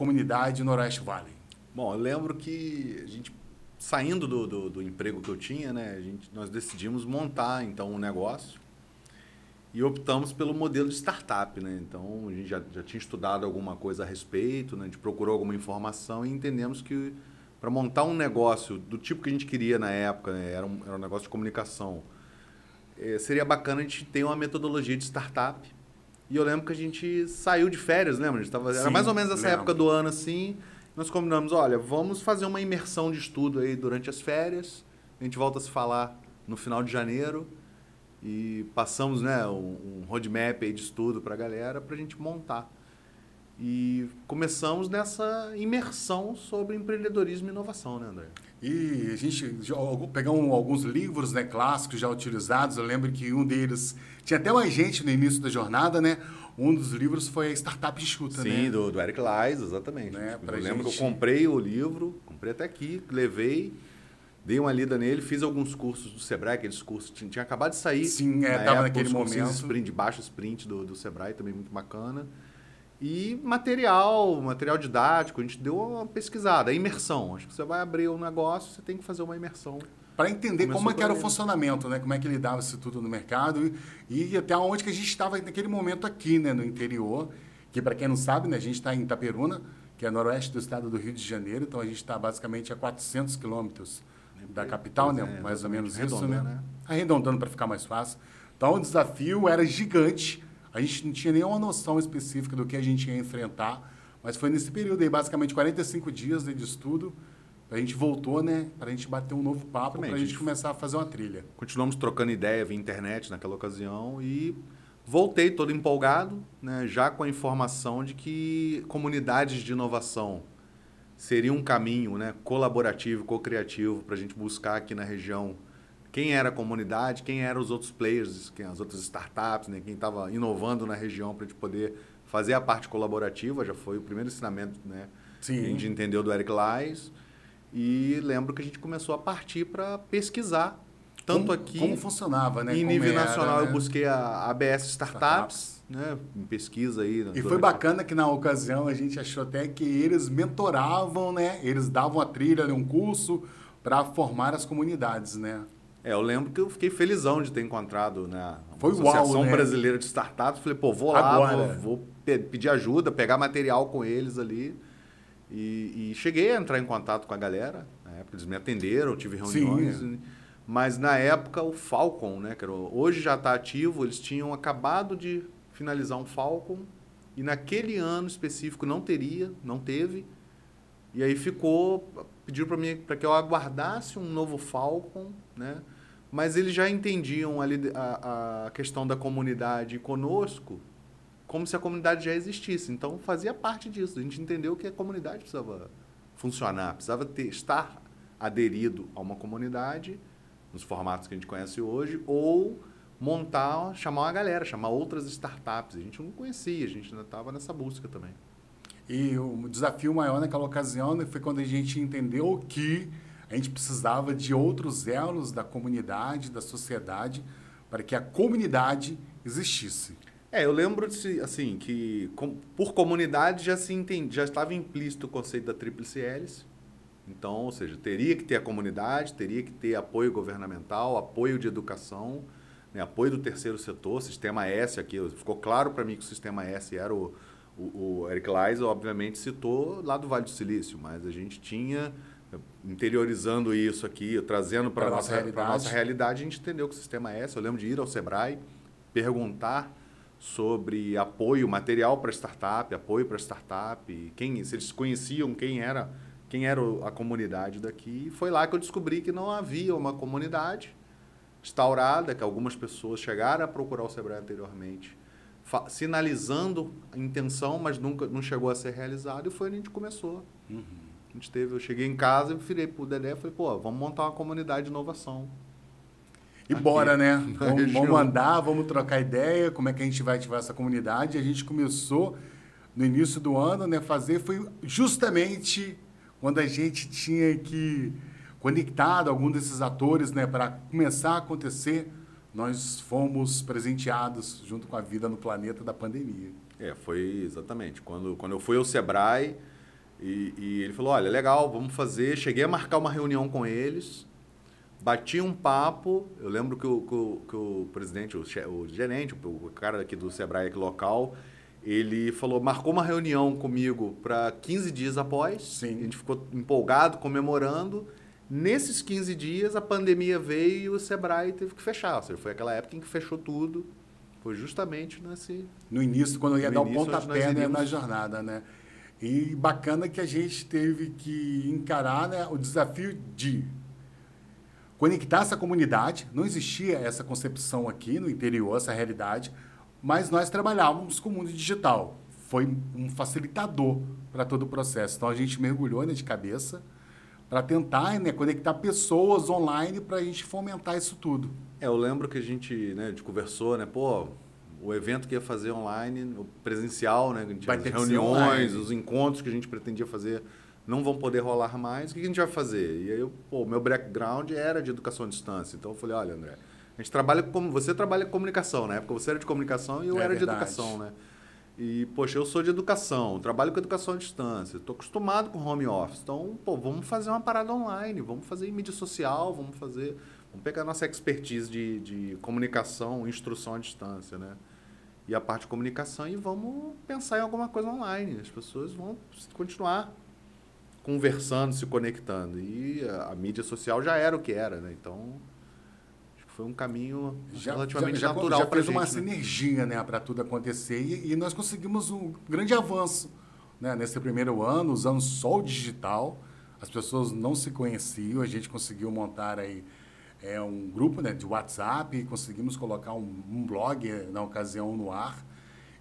comunidade Noroeste Valley? Bom, eu lembro que a gente saindo do, do, do, emprego que eu tinha, né, a gente, nós decidimos montar então um negócio e optamos pelo modelo de startup, né? Então a gente já, já tinha estudado alguma coisa a respeito, né? a gente procurou alguma informação e entendemos que para montar um negócio do tipo que a gente queria na época, né? era, um, era um negócio de comunicação, é, seria bacana a gente ter uma metodologia de startup. E eu lembro que a gente saiu de férias, lembra? A gente tava, Sim, era mais ou menos essa lembro. época do ano assim. Nós combinamos, olha, vamos fazer uma imersão de estudo aí durante as férias. A gente volta a se falar no final de janeiro e passamos né, um, um roadmap aí de estudo para a galera para a gente montar. E começamos nessa imersão sobre empreendedorismo e inovação, né, André? E a gente pegar um, alguns livros né, clássicos já utilizados. Eu lembro que um deles tinha até mais gente no início da jornada, né? Um dos livros foi a Startup Enxuta, Sim, né? Sim, do, do Eric Lies, exatamente. Né? Eu gente... lembro que eu comprei o livro, comprei até aqui, levei, dei uma lida nele, fiz alguns cursos do Sebrae, aqueles cursos tinha, tinha acabado de sair. Sim, é, na naquele momento. Sprint, baixo sprint do, do Sebrae, também muito bacana. E material, material didático, a gente deu uma pesquisada, imersão. Acho que você vai abrir um negócio, você tem que fazer uma imersão. Para entender Começou como é que era o funcionamento, né? Como é que ele dava isso tudo no mercado e, e até onde que a gente estava naquele momento aqui, né? No interior, que para quem não sabe, né? A gente está em Itaperuna, que é noroeste do estado do Rio de Janeiro, então a gente está basicamente a 400 quilômetros da capital, né? É, mais ou menos isso, né? né? Arredondando para ficar mais fácil. Então o desafio era gigante a gente não tinha nenhuma noção específica do que a gente ia enfrentar, mas foi nesse período aí, basicamente 45 dias de estudo, a gente voltou, né, para a gente bater um novo papo, para a gente começar a fazer uma trilha. Continuamos trocando ideia via internet naquela ocasião e voltei todo empolgado, né, já com a informação de que comunidades de inovação seria um caminho né, colaborativo, co-criativo para a gente buscar aqui na região quem era a comunidade, quem eram os outros players, quem, as outras startups, né, quem estava inovando na região para a gente poder fazer a parte colaborativa, já foi o primeiro ensinamento né, Sim. que a gente entendeu do Eric Lies. E lembro que a gente começou a partir para pesquisar, tanto como, aqui... Como funcionava, né? Em nível era, nacional, né? eu busquei a ABS Startups, Startups. Né, em pesquisa aí. E foi bacana que na ocasião a gente achou até que eles mentoravam, né? Eles davam a trilha, um curso para formar as comunidades, né? É, eu lembro que eu fiquei felizão de ter encontrado né, Foi Associação uau, né? Brasileira de Startups. Falei, pô, vou lá, vou, vou, pedir ajuda, pegar material com eles ali. E, e, cheguei a entrar em contato com a galera. Na época eles me atenderam, tive reuniões. Sim. Mas na época o Falcon, né, que era, hoje já está ativo, eles tinham acabado de finalizar um Falcon. E naquele ano específico não teria, não teve. E aí ficou, pediu para mim para que eu aguardasse um novo Falcon, né? Mas eles já entendiam ali a, a questão da comunidade conosco como se a comunidade já existisse. Então fazia parte disso. A gente entendeu que a comunidade precisava funcionar, precisava ter, estar aderido a uma comunidade nos formatos que a gente conhece hoje ou montar, chamar uma galera, chamar outras startups. A gente não conhecia, a gente ainda estava nessa busca também. E o desafio maior naquela ocasião né, foi quando a gente entendeu que a gente precisava de outros elos da comunidade, da sociedade, para que a comunidade existisse. É, eu lembro de, assim que com, por comunidade já se entende, já estava implícito o conceito da tríplice hélice. Então, ou seja, teria que ter a comunidade, teria que ter apoio governamental, apoio de educação, né, apoio do terceiro setor, sistema S aqui. Ficou claro para mim que o sistema S era o, o, o Eric Leis, obviamente, citou lá do Vale do Silício, mas a gente tinha, interiorizando isso aqui, trazendo para a nossa, realidade. nossa realidade, a gente entendeu que o sistema é esse. Eu lembro de ir ao Sebrae, perguntar sobre apoio material para startup, apoio para startup, quem, se eles conheciam quem era, quem era a comunidade daqui. E foi lá que eu descobri que não havia uma comunidade instaurada, que algumas pessoas chegaram a procurar o Sebrae anteriormente sinalizando a intenção, mas nunca não chegou a ser realizado, e foi onde a gente começou. Uhum. A gente teve, eu cheguei em casa e virei pro Dedé e falei, pô, vamos montar uma comunidade de inovação. E aqui, bora, né? Vamos, vamos, andar, vamos trocar ideia, como é que a gente vai ativar essa comunidade. A gente começou no início do ano, né? Fazer foi justamente quando a gente tinha que conectado algum desses atores, né, para começar a acontecer nós fomos presenteados junto com a vida no planeta da pandemia. É, foi exatamente. Quando, quando eu fui ao Sebrae, E, e, ele falou, olha, legal, vamos fazer. Cheguei a marcar uma reunião com eles, bati um papo. Eu lembro que o, que o, que o presidente, o, o gerente, o, cara aqui do Sebrae aqui local, ele falou, marcou uma reunião comigo para 15 dias após. Sim. A gente ficou empolgado, comemorando. Nesses 15 dias, a pandemia veio e o Sebrae teve que fechar. Ou seja, foi aquela época em que fechou tudo. Foi justamente nesse... No início, quando ia dar o pontapé né, na jornada, né? E bacana que a gente teve que encarar né, o desafio de conectar essa comunidade. Não existia essa concepção aqui no interior, essa realidade, mas nós trabalhávamos com o mundo digital. Foi um facilitador para todo o processo. Então a gente mergulhou né, de cabeça para tentar né, conectar pessoas online para a gente fomentar isso tudo. É, eu lembro que a gente, né, a gente conversou, né, pô, o evento que ia fazer online, o presencial, né? Vai as reuniões, os encontros que a gente pretendia fazer não vão poder rolar mais. O que a gente vai fazer? E aí, eu, pô, meu background era de educação à distância. Então eu falei, olha, André, a gente trabalha com você trabalha com comunicação, na época você era de comunicação e eu É era verdade. de educação, né? E, poxa, eu sou de educação, trabalho com educação à distância, estou acostumado com home office. Então, pô, vamos fazer uma parada online, vamos fazer em mídia social, vamos fazer. Vamos pegar nossa expertise de, de comunicação, instrução à distância, né? E a parte de comunicação e vamos pensar em alguma coisa online. As pessoas vão continuar conversando, se conectando. E a, a mídia social já era o que era, né? Então, foi um caminho já, relativamente já, natural já fez gente, uma né? sinergia né, para tudo acontecer e, e nós conseguimos um grande avanço né, nesse primeiro ano, usando só o digital. As pessoas não se conheciam, a gente conseguiu montar aí é, um grupo né, de WhatsApp, conseguimos colocar um, um blog eh, na ocasião no ar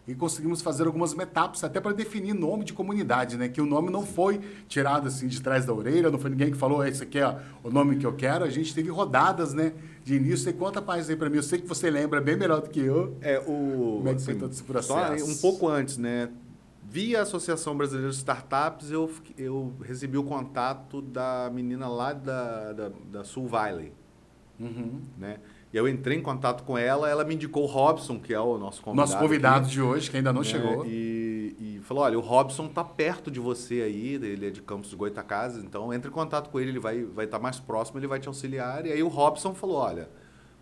e conseguimos fazer algumas meetups até para definir nome de comunidade, né? Que o nome não foi tirado assim de trás da orelha, não foi ninguém que falou esse aqui é o nome que eu quero. A gente teve rodadas, né? De início. E conta mais aí para mim. Eu sei que você lembra bem melhor do que eu. É, o, Como é que foi todo esse processo? Só um pouco antes, né? Via a Associação Brasileira de Startups, eu, eu recebi o contato da menina lá da, da, da Sul Valley, Uhum. né? E eu entrei em contato com ela, ela me indicou o Robson, que é o nosso convidado. Nosso convidado aqui, de hoje, que ainda não né? chegou. E, e falou, olha, o Robson tá perto de você aí, ele é de Campos de Goitacazes, então entre em contato com ele, ele vai vai estar mais próximo, ele vai te auxiliar. E aí o Robson falou, olha,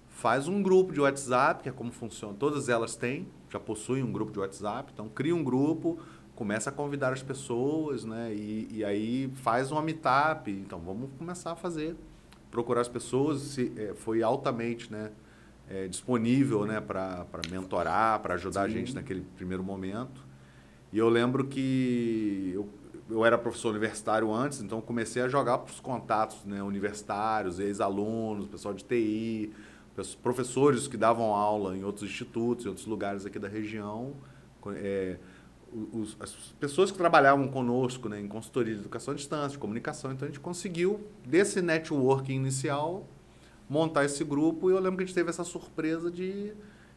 faz um grupo de WhatsApp, que é como funciona, todas elas têm, já possuem um grupo de WhatsApp, então cria um grupo, começa a convidar as pessoas, né? E, e aí faz uma meetup, então vamos começar a fazer, procurar as pessoas, se, eh, foi altamente, né? eh, disponível, né? Para mentorar, para ajudar a Sim. gente naquele primeiro momento. E eu lembro que eu, eu era professor universitário antes, então comecei a jogar para os contatos né, universitários, ex-alunos, pessoal de TI, professores que davam aula em outros institutos, em outros lugares aqui da região. É, os- as pessoas que trabalhavam conosco né, em consultoria de educação à distância, de comunicação, então a gente conseguiu, desse networking inicial, montar esse grupo. E eu lembro que a gente teve essa surpresa de,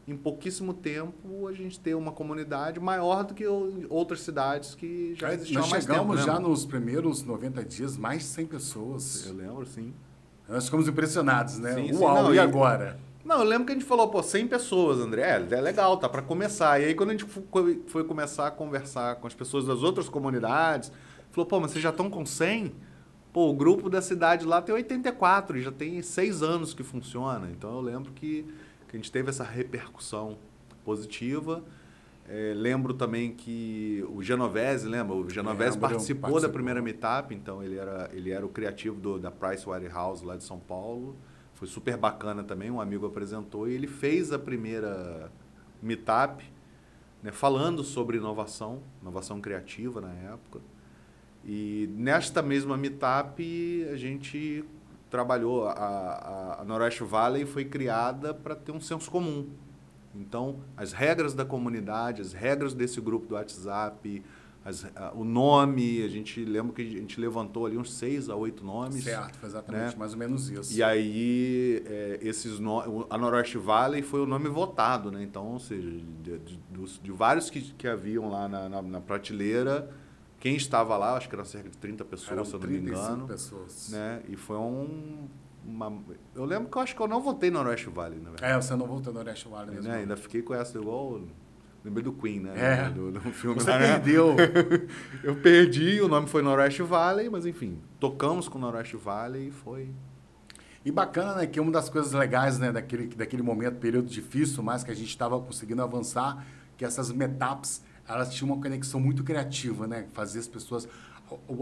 em pouquíssimo tempo, a gente ter uma comunidade maior do que outras cidades que já existiam Nós há mais chegamos tempo. já lembra? nos primeiros 90 dias, mais de 100 pessoas. Eu lembro, sim. Nós ficamos impressionados, né? Sim, sim, Uau, não, e e- agora? Não, eu lembro que a gente falou, pô, 100 pessoas, André. É, é legal, tá para começar. E aí, quando a gente foi, começar a conversar com as pessoas das outras comunidades, falou, pô, mas vocês já estão com 100? Pô, o grupo da cidade lá tem 84 e já tem seis anos que funciona. Então, eu lembro que, que a gente teve essa repercussão positiva. É, lembro também que o Genovese, lembra? O Genovese Lembro, participou, da participou. primeira meetup, então ele era, ele era o criativo do, da Price Waterhouse lá de São Paulo. Foi super bacana também, um amigo apresentou e ele fez a primeira meetup, né, falando sobre inovação, inovação criativa na época. E nesta mesma meetup a gente trabalhou, a, a, Noroeste Valley foi criada para ter um senso comum. Então, as regras da comunidade, as regras desse grupo do WhatsApp, as- a- o nome, a gente lembra que a gente levantou ali uns seis a oito nomes. Certo, foi exatamente né? mais ou menos isso. E aí, é, esses no... o- a Noroeste Valley foi o nome votado, né? Então, ou seja, de, de- dos- de vários que, que haviam lá na, na, na prateleira, quem estava lá, acho que eram cerca de 30 pessoas, Eram se eu não me 35 engano. pessoas. Né? E foi um. Uma... Eu lembro que eu acho que eu não votei no Noroeste Valley, na verdade. É, você não voltou no Noroeste Valley mesmo. Né? Ainda fiquei com essa igual. Lembrei do Queen, né? É. Do, do filme Você lá, né? perdeu. Eu perdi, o nome foi Noroeste Valley, mas enfim, tocamos com Noroeste Valley e foi. E bacana, né, que uma das coisas legais, né, daquele, daquele momento, período difícil, mas que a gente estava conseguindo avançar, que essas meetups, elas tinham uma conexão muito criativa, né, fazia as pessoas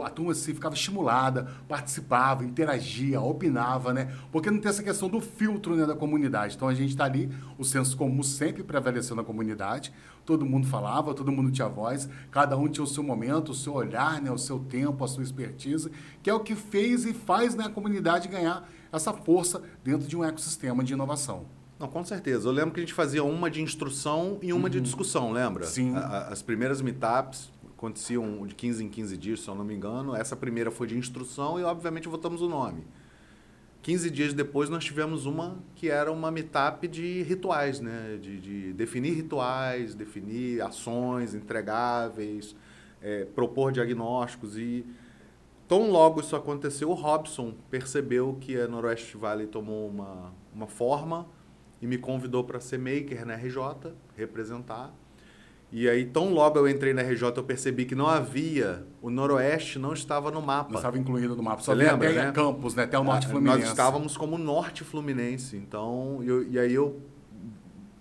a, turma assim, ficava estimulada, participava, interagia, opinava, né? Porque não tem essa questão do filtro né, da comunidade. Então a gente está ali, o senso comum sempre prevaleceu na comunidade, todo mundo falava, todo mundo tinha voz, cada um tinha o seu momento, o seu olhar, né, o seu tempo, a sua expertise, que é o que fez e faz né, a comunidade ganhar essa força dentro de um ecossistema de inovação. Não, com certeza. Eu lembro que a gente fazia uma de instrução e uma uhum. de discussão, lembra? Sim. A, as primeiras meetups aconteciam de 15 em 15 dias, se eu não me engano. Essa primeira foi de instrução e, obviamente, votamos o nome. 15 dias depois, nós tivemos uma que era uma meetup de rituais, né? de, de definir rituais, definir ações entregáveis, é, propor diagnósticos. E tão logo isso aconteceu, o Robson percebeu que a Noroeste Valley tomou uma, uma forma e me convidou para ser maker na RJ, representar. E aí, tão logo eu entrei na RJ, eu percebi que não havia, o Noroeste não estava no mapa. Não estava incluído no mapa, só Você lembra, até né? Campos, né? até o Norte ah, Fluminense. Nós estávamos como Norte Fluminense, então, eu, e aí eu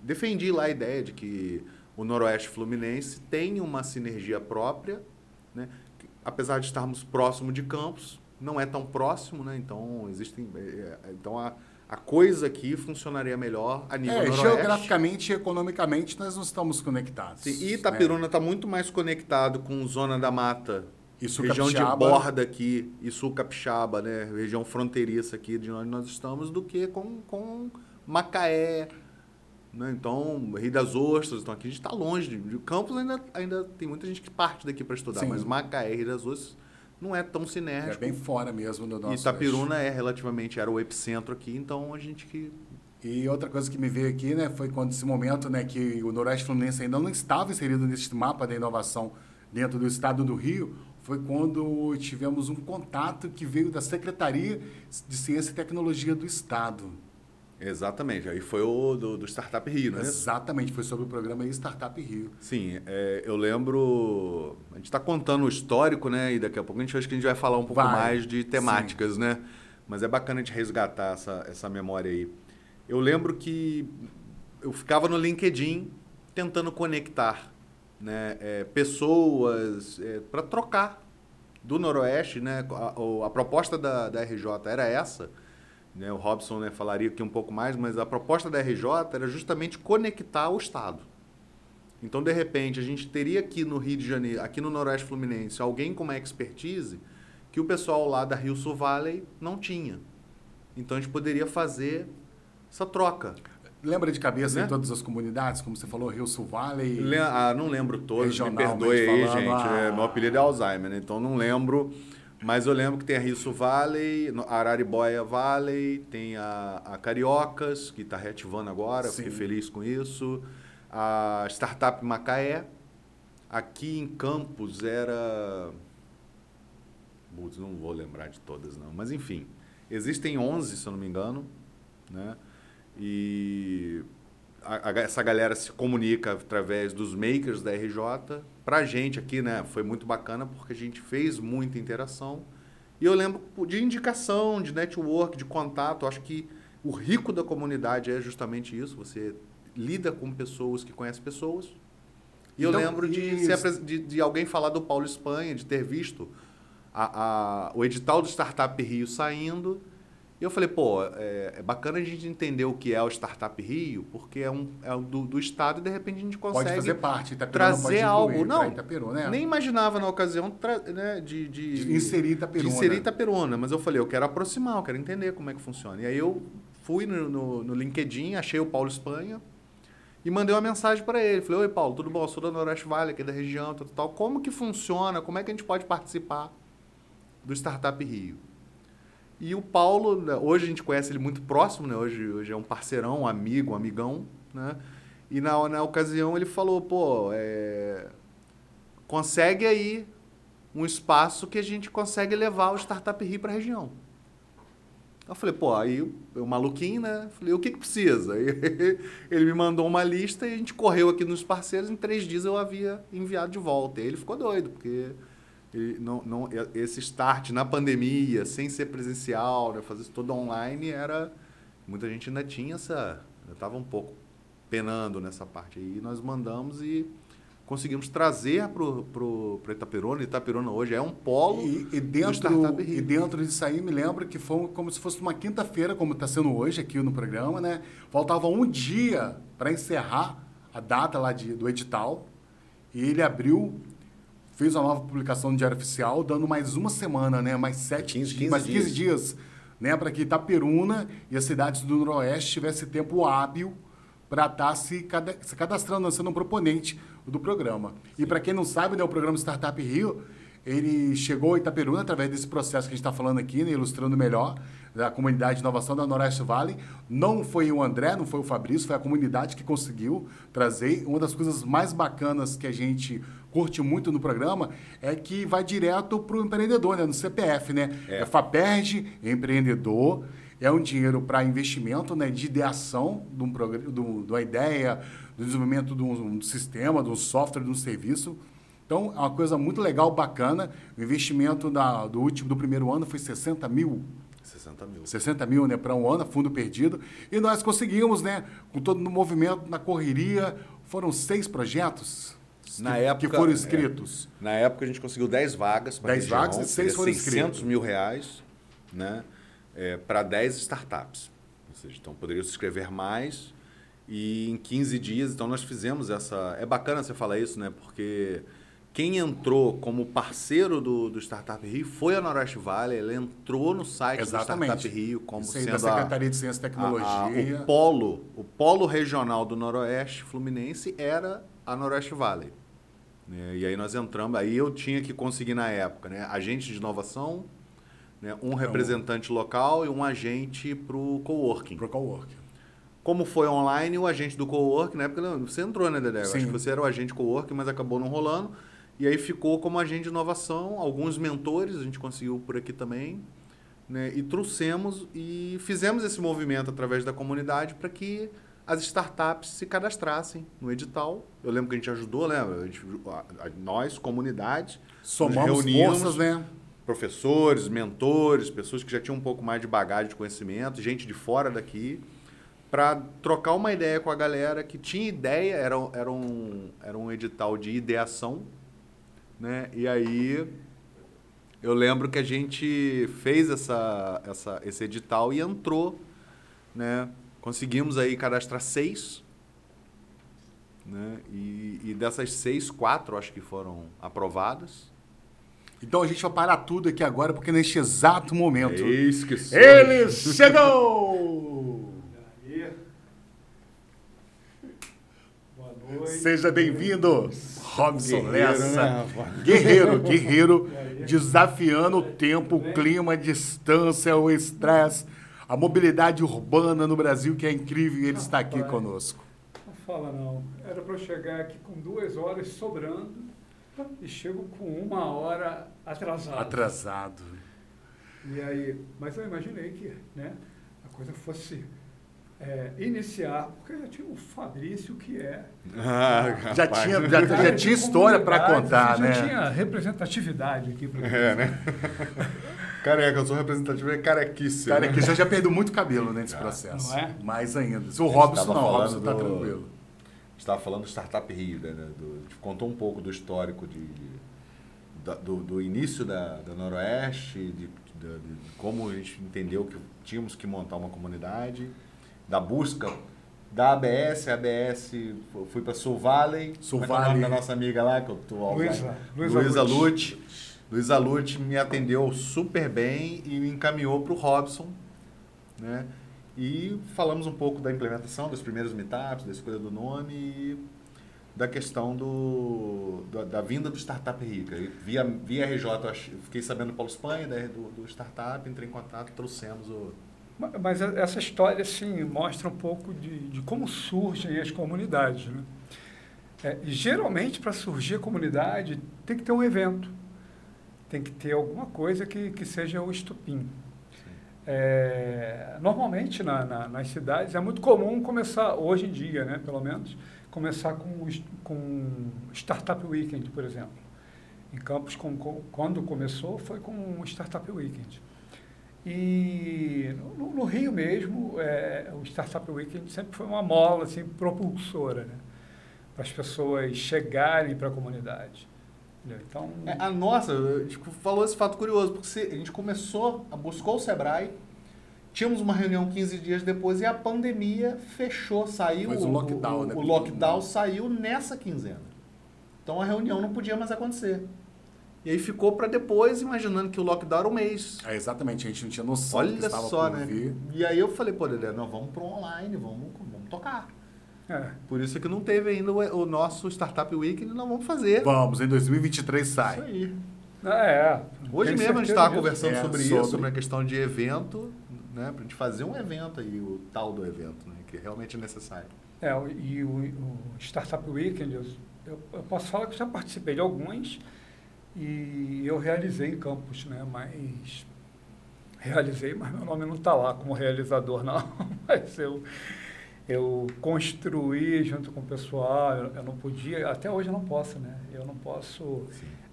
defendi lá a ideia de que o Noroeste Fluminense tem uma sinergia própria, né? apesar de estarmos próximo de Campos, não é tão próximo, né? então existem, é, é, então a a coisa aqui funcionaria melhor a nível é, noroeste. Geograficamente e economicamente nós não estamos conectados. Sim, e Itaperuna está né? muito mais conectado com Zona da Mata, isso região de borda aqui, e sul capixaba, né? região fronteiriça aqui de onde nós estamos, do que com, com Macaé, né? Então, Rio das Ostras, então aqui a gente está longe. De, de Campos ainda, ainda tem muita gente que parte daqui para estudar, Sim. mas Macaé, Rio das Ostras não é tão sinérgico. É bem fora mesmo do nosso. E Itapiruna é relativamente, era o epicentro aqui, então a gente que. E outra coisa que me veio aqui, né, foi quando esse momento, né, que o Noroeste Fluminense ainda não estava inserido nesse mapa da inovação dentro do estado do Rio, foi quando tivemos um contato que veio da Secretaria de Ciência e Tecnologia do Estado. Exatamente, aí foi o do, do Startup Rio, né? Exatamente, foi sobre o programa Startup Rio. Sim, é, eu lembro. A gente está contando o histórico, né? E daqui a pouco a gente acha que a gente vai falar um pouco vai. mais de temáticas, Sim. né? Mas é bacana a gente resgatar essa, essa memória aí. Eu lembro que eu ficava no LinkedIn tentando conectar né, é, pessoas é, para trocar do Noroeste, né? A, a proposta da, da RJ era essa né, o Robson né, falaria aqui um pouco mais, mas a proposta da RJ era justamente conectar o Estado. Então, de repente, a gente teria aqui no Rio de Janeiro, aqui no Noroeste Fluminense, alguém com uma expertise que o pessoal lá da Rio Sul Valley não tinha. Então, a gente poderia fazer essa troca. Lembra de cabeça né? em todas as comunidades, como você falou, Rio Sul Valley? Le ah, não lembro todas, me perdoe aí, gente. Ah... É, meu apelido é Alzheimer, né? então não lembro mas eu lembro que tem a Rio Valley, Araribóia Valley, tem a, a Cariocas, que está reativando agora, Sim. fiquei feliz com isso. A Startup Macaé. Aqui em Campos era. Putz, não vou lembrar de todas, não. Mas enfim, existem 11, se eu não me engano. Né? E a, a, essa galera se comunica através dos makers da RJ. Para a gente aqui, né, foi muito bacana porque a gente fez muita interação. E eu lembro de indicação, de network, de contato. Acho que o rico da comunidade é justamente isso. Você lida com pessoas que conhecem pessoas. E então, eu lembro de, ser, de, de, alguém falar do Paulo Espanha, de ter visto a, a, o edital do Startup Rio saindo e eu falei, pô, é, é, bacana a gente entender o que é o Startup Rio, porque é, um, é do, do Estado e de repente a gente consegue pode fazer parte, trazer algo. Não, Itaperuna, né? nem imaginava na ocasião né, de, de, de, inserir Itaperuna. De inserir Itaperuna, mas eu falei, eu quero aproximar, eu quero entender como é que funciona. E aí eu fui no, no, no LinkedIn, achei o Paulo Espanha e mandei uma mensagem para ele. Falei, oi Paulo, tudo bom? Eu sou da Noroeste Vale, aqui da região, tal, tal. Como que funciona? Como é que a gente pode participar do Startup Rio? E o Paulo, né, hoje a gente conhece ele muito próximo, né? Hoje, hoje é um parceirão, um amigo, um amigão, né? E na, na ocasião ele falou, pô, é, consegue aí um espaço que a gente consegue levar o Startup Rio para a região. Eu falei, pô, aí eu maluquinho, né? Falei, o que que precisa? Aí ele me mandou uma lista e a gente correu aqui nos parceiros. Em três dias eu havia enviado de volta. E ele ficou doido, porque ele não, não, esse start na pandemia, sem ser presencial, né? fazer isso tudo online, era. Muita gente ainda tinha essa. Estava um pouco penando nessa parte aí. E nós mandamos e conseguimos trazer para Itaperuna. Itaperuna hoje é um polo e, e dentro E dentro disso aí, me lembro que foi como se fosse uma quinta-feira, como está sendo hoje aqui no programa, né? Faltava um dia para encerrar a data lá de, do edital. E ele abriu, fez uma nova publicação no Diário Oficial, dando mais uma semana, né? Mais sete, 15, 15 mais 15 dias, dias né? Para que Itaperuna e as cidades do Noroeste tivessem tempo hábil para estar tá se, cadastrando, sendo um proponente do programa. E para quem não sabe, né, o programa Startup Rio, ele chegou a Itaperuna através desse processo que a gente está falando aqui, né, ilustrando melhor, da comunidade de inovação da Noroeste Valley. Não foi o André, não foi o Fabrício, foi a comunidade que conseguiu trazer. Uma das coisas mais bacanas que a gente curte muito no programa é que vai direto para o empreendedor, né, no CPF, né? É, é FAPERJ, empreendedor, é um dinheiro para investimento, né, de ideação de, um de, de uma ideia, do desenvolvimento de um, um, sistema, de um software, de um serviço. Então, é uma coisa muito legal, bacana. O investimento da, do último, do primeiro ano foi 60 mil 60 mil. 60 mil, né, para um ano, fundo perdido. E nós conseguimos, né, com todo o movimento, na correria, foram seis projetos na que, época, que foram inscritos. É, na época a gente conseguiu 10 vagas. 10 vagas e seis foram 600 inscritos. mil reais, né? é, para 10 startups. Ou seja, então poderiam se inscrever mais e em 15 dias, então nós fizemos essa... É bacana você falar isso, né? Porque quem entrou como parceiro do, do Startup Rio foi a Noroeste Valley, ela entrou no site Exatamente. do Startup Rio como Isso sendo da Secretaria a, de Ciência e Tecnologia. A, a, o polo, o polo regional do Noroeste Fluminense era a Noroeste Valley. Né? E aí nós entramos, aí eu tinha que conseguir na época, né? Agente de inovação, né? Um representante local e um agente para o coworking. Para o coworking. Como foi online, o agente do coworking, na época você entrou, né, Dedé? Acho que você era o agente coworking, mas acabou não rolando. E aí ficou como agente de inovação, alguns mentores a gente conseguiu por aqui também. Né? E trouxemos e fizemos esse movimento através da comunidade para que as startups se cadastrassem no edital. Eu lembro que a gente ajudou, né? A gente, a, a, nós, comunidade, somamos forças, né? professores, mentores, pessoas que já tinham um pouco mais de bagagem de conhecimento, gente de fora daqui, para trocar uma ideia com a galera que tinha ideia, era, era, um, era um edital de ideação, né? E aí eu lembro que a gente fez essa, essa, esse edital e entrou, né? Conseguimos aí cadastrar seis, né? E, e dessas seis, quatro acho que foram aprovadas. Então a gente vai parar tudo aqui agora, porque neste exato momento. Eis que Ele chegou! Boa noite. Seja bem-vindo, Robson Lessa. Né? Guerreiro, guerreiro, desafiando o tempo, o clima, a distância, o estresse, a mobilidade urbana no Brasil, que é incrível, e ele está aqui conosco. Não fala não. Era para eu chegar aqui com duas horas sobrando e chego com uma hora atrasado. Atrasado. E aí, mas eu imaginei que né, a coisa fosse é, iniciar, porque já tinha o Fabrício que é. Ah, já, tinha, já, já tinha história para contar, assim, né? Já tinha representatividade aqui para É, né? Careca, eu sou representativo, é carequice. Carequice, já perdeu muito cabelo nesse ah, processo. Não é? Mais ainda. Se o Robson não, o Robson está tranquilo estava falando do Startup Rio, né? Do, contou um pouco do histórico de, da, do, do, início da, da Noroeste, de, de, de, como a gente entendeu que tínhamos que montar uma comunidade, da busca da ABS, a ABS fui para Sul Valley, Valley. É, é nome da nossa amiga lá, que eu tô Luísa, Luísa Lute. Luísa Lute me atendeu super bem e me encaminhou para o Robson, né? E falamos um pouco da implementação dos primeiros meetups, da escolha do nome e da questão do, da, da vinda do Startup Rica. Via, via RJ, eu fiquei sabendo do Paulo Espanha, do, do Startup, entrei em contato, trouxemos o... Mas essa história, assim, mostra um pouco de, de como surgem as comunidades, né? É, geralmente, para surgir a comunidade, tem que ter um evento. Tem que ter alguma coisa que, que seja o estupim. É, normalmente na, na, nas cidades é muito comum começar, hoje em dia, né, pelo menos, começar com, com Startup Weekend, por exemplo. Em Campos, com, com, quando começou, foi com Startup Weekend. E no, no Rio mesmo, é, o Startup Weekend sempre foi uma mola assim, propulsora né, para as pessoas chegarem para a comunidade. Então, é, a nossa, gente falou esse fato curioso, porque a gente começou, buscou o Sebrae, tínhamos uma reunião 15 dias depois e a pandemia fechou, saiu. Mas o lockdown, o, né? O lockdown saiu nessa quinzena. Então a reunião não podia mais acontecer. E aí ficou para depois, imaginando que o lockdown era um mês. É, exatamente, a gente não tinha noção Olha que estava só, por né? vir. E aí eu falei, pô, Dedé, nós vamos pro online, vamos, vamos tocar. é, Por isso que não teve ainda o, o nosso Startup Weekend, nós vamos fazer. Vamos, em 2023 Isso sai. aí. é, Hoje mesmo a gente estava conversando É, sobre, sobre. isso, sobre a questão de evento, né? Pra gente fazer um evento aí, o tal do evento, né? Que realmente é necessário. É, o- e o, o Startup Weekend, eu, eu, eu posso falar que eu já participei de alguns e eu realizei em campus, né? Mas realizei, mas meu nome não está lá como realizador, não. Mas eu, eu construí junto com o pessoal, eu, eu não podia, até hoje eu não posso, né? Eu não posso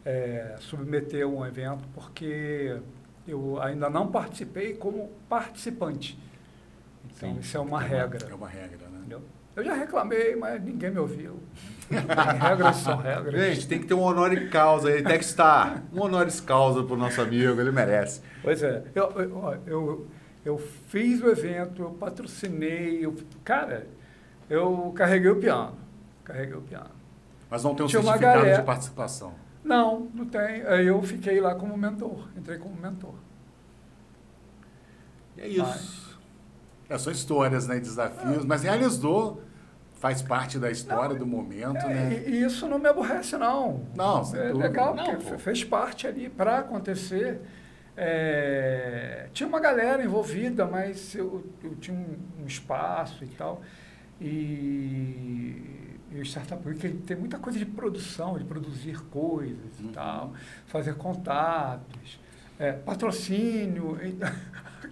é, submeter um evento porque eu ainda não participei como participante. Então, Sim. isso é uma É regra. É uma regra, né? Entendeu? Eu já reclamei, mas ninguém me ouviu. Regras são regras. Gente, tem que ter um honoris causa aí, Techstar. Um honoris causa pro nosso amigo, ele merece. Pois é. Eu, eu, eu, eu fiz o evento, eu patrocinei. Eu, cara, eu carreguei o piano. Carreguei o piano. Mas não tem um Tinha certificado galera- de participação. Não, não tem. Eu fiquei lá como mentor. Entrei como mentor. E é isso. É, são histórias, né? Desafios, mas realizou, faz parte da história, do momento, É, né? e, isso não me aborrece, não. Não, é dúvida. legal, Não, porque pô. fe- fez parte ali para acontecer. É, tinha uma galera envolvida, mas eu, eu tinha um, um espaço e tal. E, e o Startup Week ele tem muita coisa de produção, de produzir coisas Uhum. e tal, fazer contatos, é, patrocínio.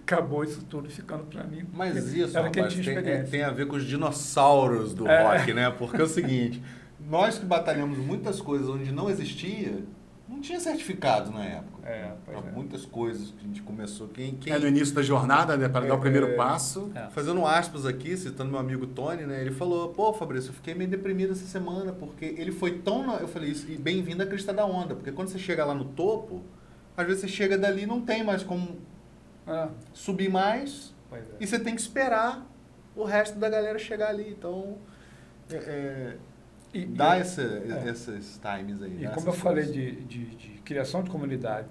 acabou isso tudo ficando para mim. Mas isso, rapaz, tem, experiência. tem a ver com os dinossauros do É. rock, né? Porque é o seguinte, nós que batalhamos muitas coisas onde não existia, não tinha certificado na época. É, pois Pra é. muitas coisas que a gente começou. Quem, quem, É no início da jornada, né? Para dar o primeiro É. passo. É. Fazendo aspas aqui, citando meu amigo Tony, né? Ele falou, pô, Fabrício, eu fiquei meio deprimido essa semana, porque ele foi tão. Eu falei isso, e bem-vindo à crista da onda, porque quando você chega lá no topo, às vezes você chega dali e não tem mais como É, subir mais, é. e você tem que esperar o resto da galera chegar ali. Então, é, é, E- dá e- essa, é. esses times aí. E como eu essas falei coisas. de, de, de criação de comunidade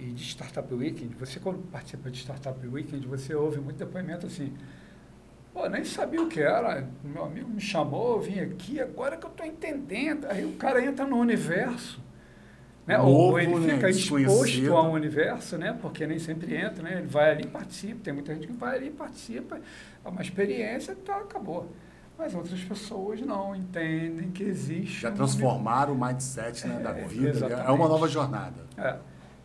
e de Startup Weekend, você quando participa de Startup Weekend, você ouve muito depoimento assim, pô, nem sabia o que era, meu amigo me chamou, eu vim aqui, agora que eu estou entendendo. Aí o cara entra no universo, né? ou Novo, ele né? fica exposto Desconhecido. ao universo, né? porque nem sempre entra, né? ele vai ali e participa, tem muita gente que vai ali e participa, é uma experiência, tá, acabou. Mas outras pessoas não entendem que existe Já um transformaram o mindset né, da É, vida. exatamente. É uma nova jornada. é.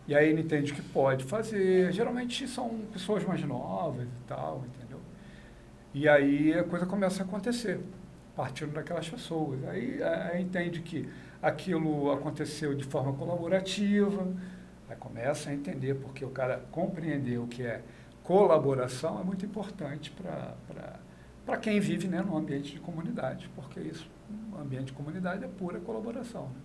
E aí ele entende o que pode fazer. Geralmente são pessoas mais novas e tal, entendeu? E aí a coisa começa a acontecer, partindo daquelas pessoas. Aí, aí entende que aquilo aconteceu de forma colaborativa, aí começa a entender, porque o cara compreender o que é colaboração é muito importante para quem vive né, no ambiente de comunidade, porque isso, o ambiente de comunidade é pura colaboração. né?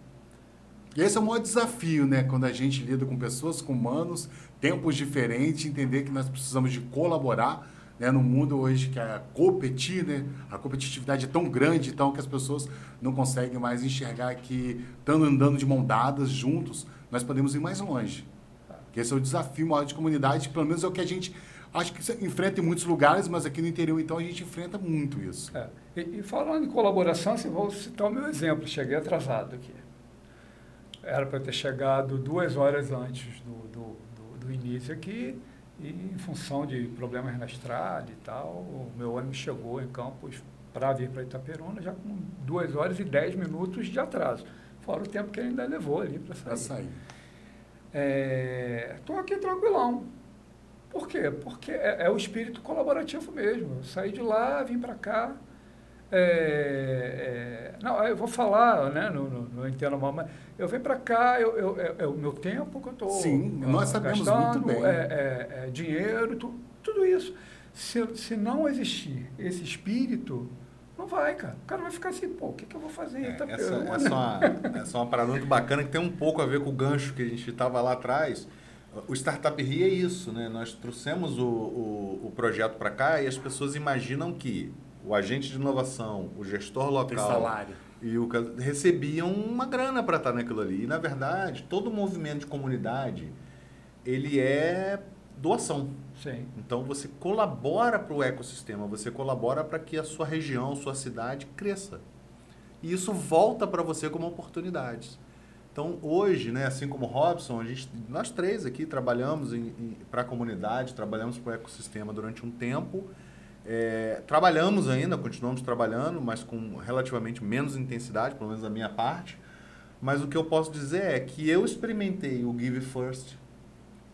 E esse é o maior desafio, né? Quando a gente lida com pessoas, com humanos, tempos diferentes, entender que nós precisamos de colaborar, né? No mundo hoje que é competir, né? A competitividade é tão grande, então que as pessoas não conseguem mais enxergar que estando andando de mão dadas, juntos, nós podemos ir mais longe. Que esse é o desafio maior de comunidade, pelo menos é o que a gente acho que enfrenta em muitos lugares, mas aqui no interior então a gente enfrenta muito isso. É. E, e falando em colaboração, assim, vou citar o meu exemplo. Cheguei atrasado aqui. Era para ter chegado duas horas antes do, do, do, do início aqui, e em função de problemas na estrada e tal, o meu ônibus chegou em Campos para vir para Itaperuna já com duas horas e dez minutos de atraso. Fora o tempo que ele ainda levou ali para sair. Para sair. Estou aqui tranquilão. Por quê? Porque é, é o espírito colaborativo mesmo. Eu saí de lá, vim para cá. É, é, não, eu vou falar, né? Não, não, não entendo mal, mas eu venho para cá, eu, eu, é, é, o meu tempo que eu estou. Sim, nós sabemos gastando, muito bem. É, é, é dinheiro, tu, tudo isso. Se, se não existir esse espírito, não vai, cara. O cara vai ficar assim, pô, o que, que eu vou fazer? É, tá essa, essa, é uma, essa é uma parada muito bacana que tem um pouco a ver com o gancho que a gente estava lá atrás. O Startup Rio é isso, né? Nós trouxemos o, o, o projeto para cá e as pessoas imaginam que o agente de inovação, o gestor local e o recebiam uma grana para estar naquilo ali. E na verdade, todo movimento de comunidade ele é doação. Sim. Então você colabora para o ecossistema, você colabora para que a sua região, sua cidade cresça. E isso volta para você como oportunidades. Então, hoje, né, assim como o Robson, a gente, nós três aqui trabalhamos para a comunidade, trabalhamos para o ecossistema durante um tempo. É, trabalhamos ainda, continuamos trabalhando, mas com relativamente menos intensidade, pelo menos da minha parte. Mas o que eu posso dizer é que eu experimentei o Give First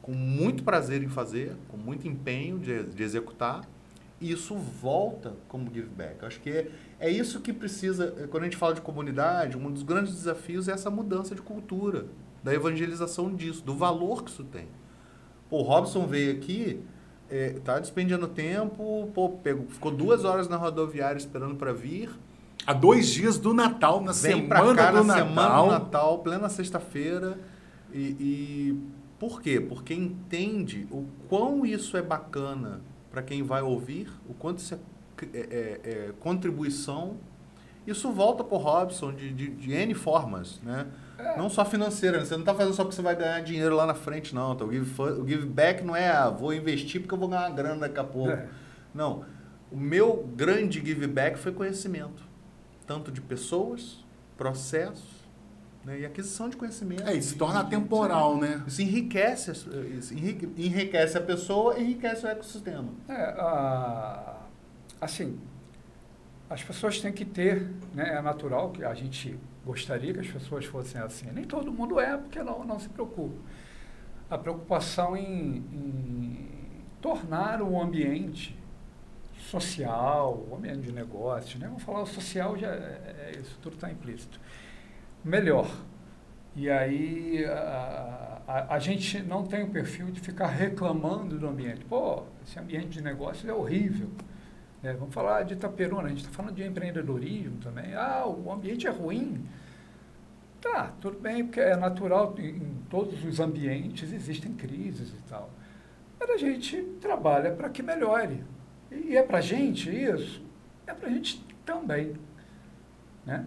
com muito prazer em fazer, com muito empenho de, de executar, e isso volta como give back. Acho que é, é isso que precisa, é, quando a gente fala de comunidade, um dos grandes desafios é essa mudança de cultura, da evangelização disso, do valor que isso tem. O Robson veio aqui, é, tá despendendo tempo, pô, pegou, ficou duas horas na rodoviária esperando para vir. Há dois dias do Natal, na Vem semana cá, do na Natal. semana do Natal, plena sexta-feira. E, e por quê? Porque entende o quão isso é bacana para quem vai ouvir, o quanto isso é, é, é, é contribuição. Isso volta para o Robson de, de, de, N formas, né? É. Não só financeira, né? você não está fazendo só porque você vai ganhar dinheiro lá na frente, não. Então, o, give, o give back não é, ah, vou investir porque eu vou ganhar grana daqui a pouco. É. Não. O meu grande give back foi conhecimento. Tanto de pessoas, processos, né? E aquisição de conhecimento. É, isso se torna temporal, né? Isso enriquece, isso enriquece a pessoa e enriquece o ecossistema. É, assim, as pessoas têm que ter, né, é natural que a gente gostaria que as pessoas fossem assim. Nem todo mundo é, porque não, não se preocupa. A preocupação em, em tornar o ambiente social, o ambiente de negócios, né? Vamos falar o social, já é, é isso tudo está implícito melhor. E aí a, a, a, gente não tem o perfil de ficar reclamando do ambiente. Pô, esse ambiente de negócio é horrível. É, vamos falar de Itaperuna, a gente está falando de empreendedorismo também. Ah, o ambiente é ruim. Tá, tudo bem, porque é natural, em, todos os ambientes existem crises e tal. Mas a gente trabalha para que melhore. E é para a gente isso? É para a gente também. Né?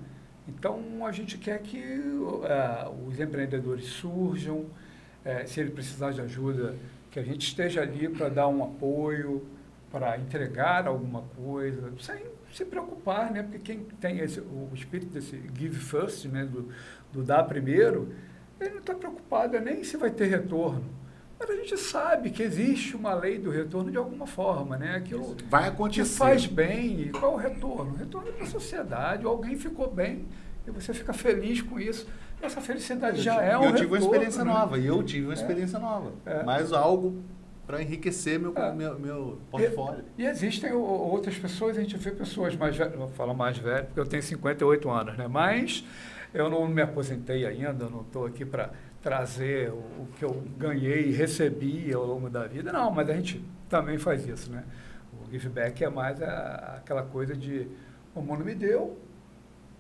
Então, a gente quer que uh, os empreendedores surjam, uh, se ele precisar de ajuda, que a gente esteja ali para dar um apoio, para entregar alguma coisa, sem se preocupar, né? Porque quem tem esse, o espírito desse give first, né? do, do dar primeiro, ele não está preocupado nem se vai ter retorno. Mas a gente sabe que existe uma lei do retorno de alguma forma, né? Aquilo vai acontecer. Te faz bem. E qual é o retorno? O retorno é para a sociedade. Alguém ficou bem e você fica feliz com isso. Essa felicidade eu já é um Eu tive retorno, uma experiência né? nova. E eu tive uma é. experiência é. nova. É. Mais algo para enriquecer meu, é. meu, meu portfólio. E, e, existem outras pessoas, a gente vê pessoas mais velhas, vou falar mais velho, porque eu tenho 58 anos, né? Mas eu não me aposentei ainda, não estou aqui para trazer o, o, que eu ganhei e recebi ao longo da vida. Não, mas a gente também faz isso, né? O give back é mais a, aquela coisa de o mundo me deu,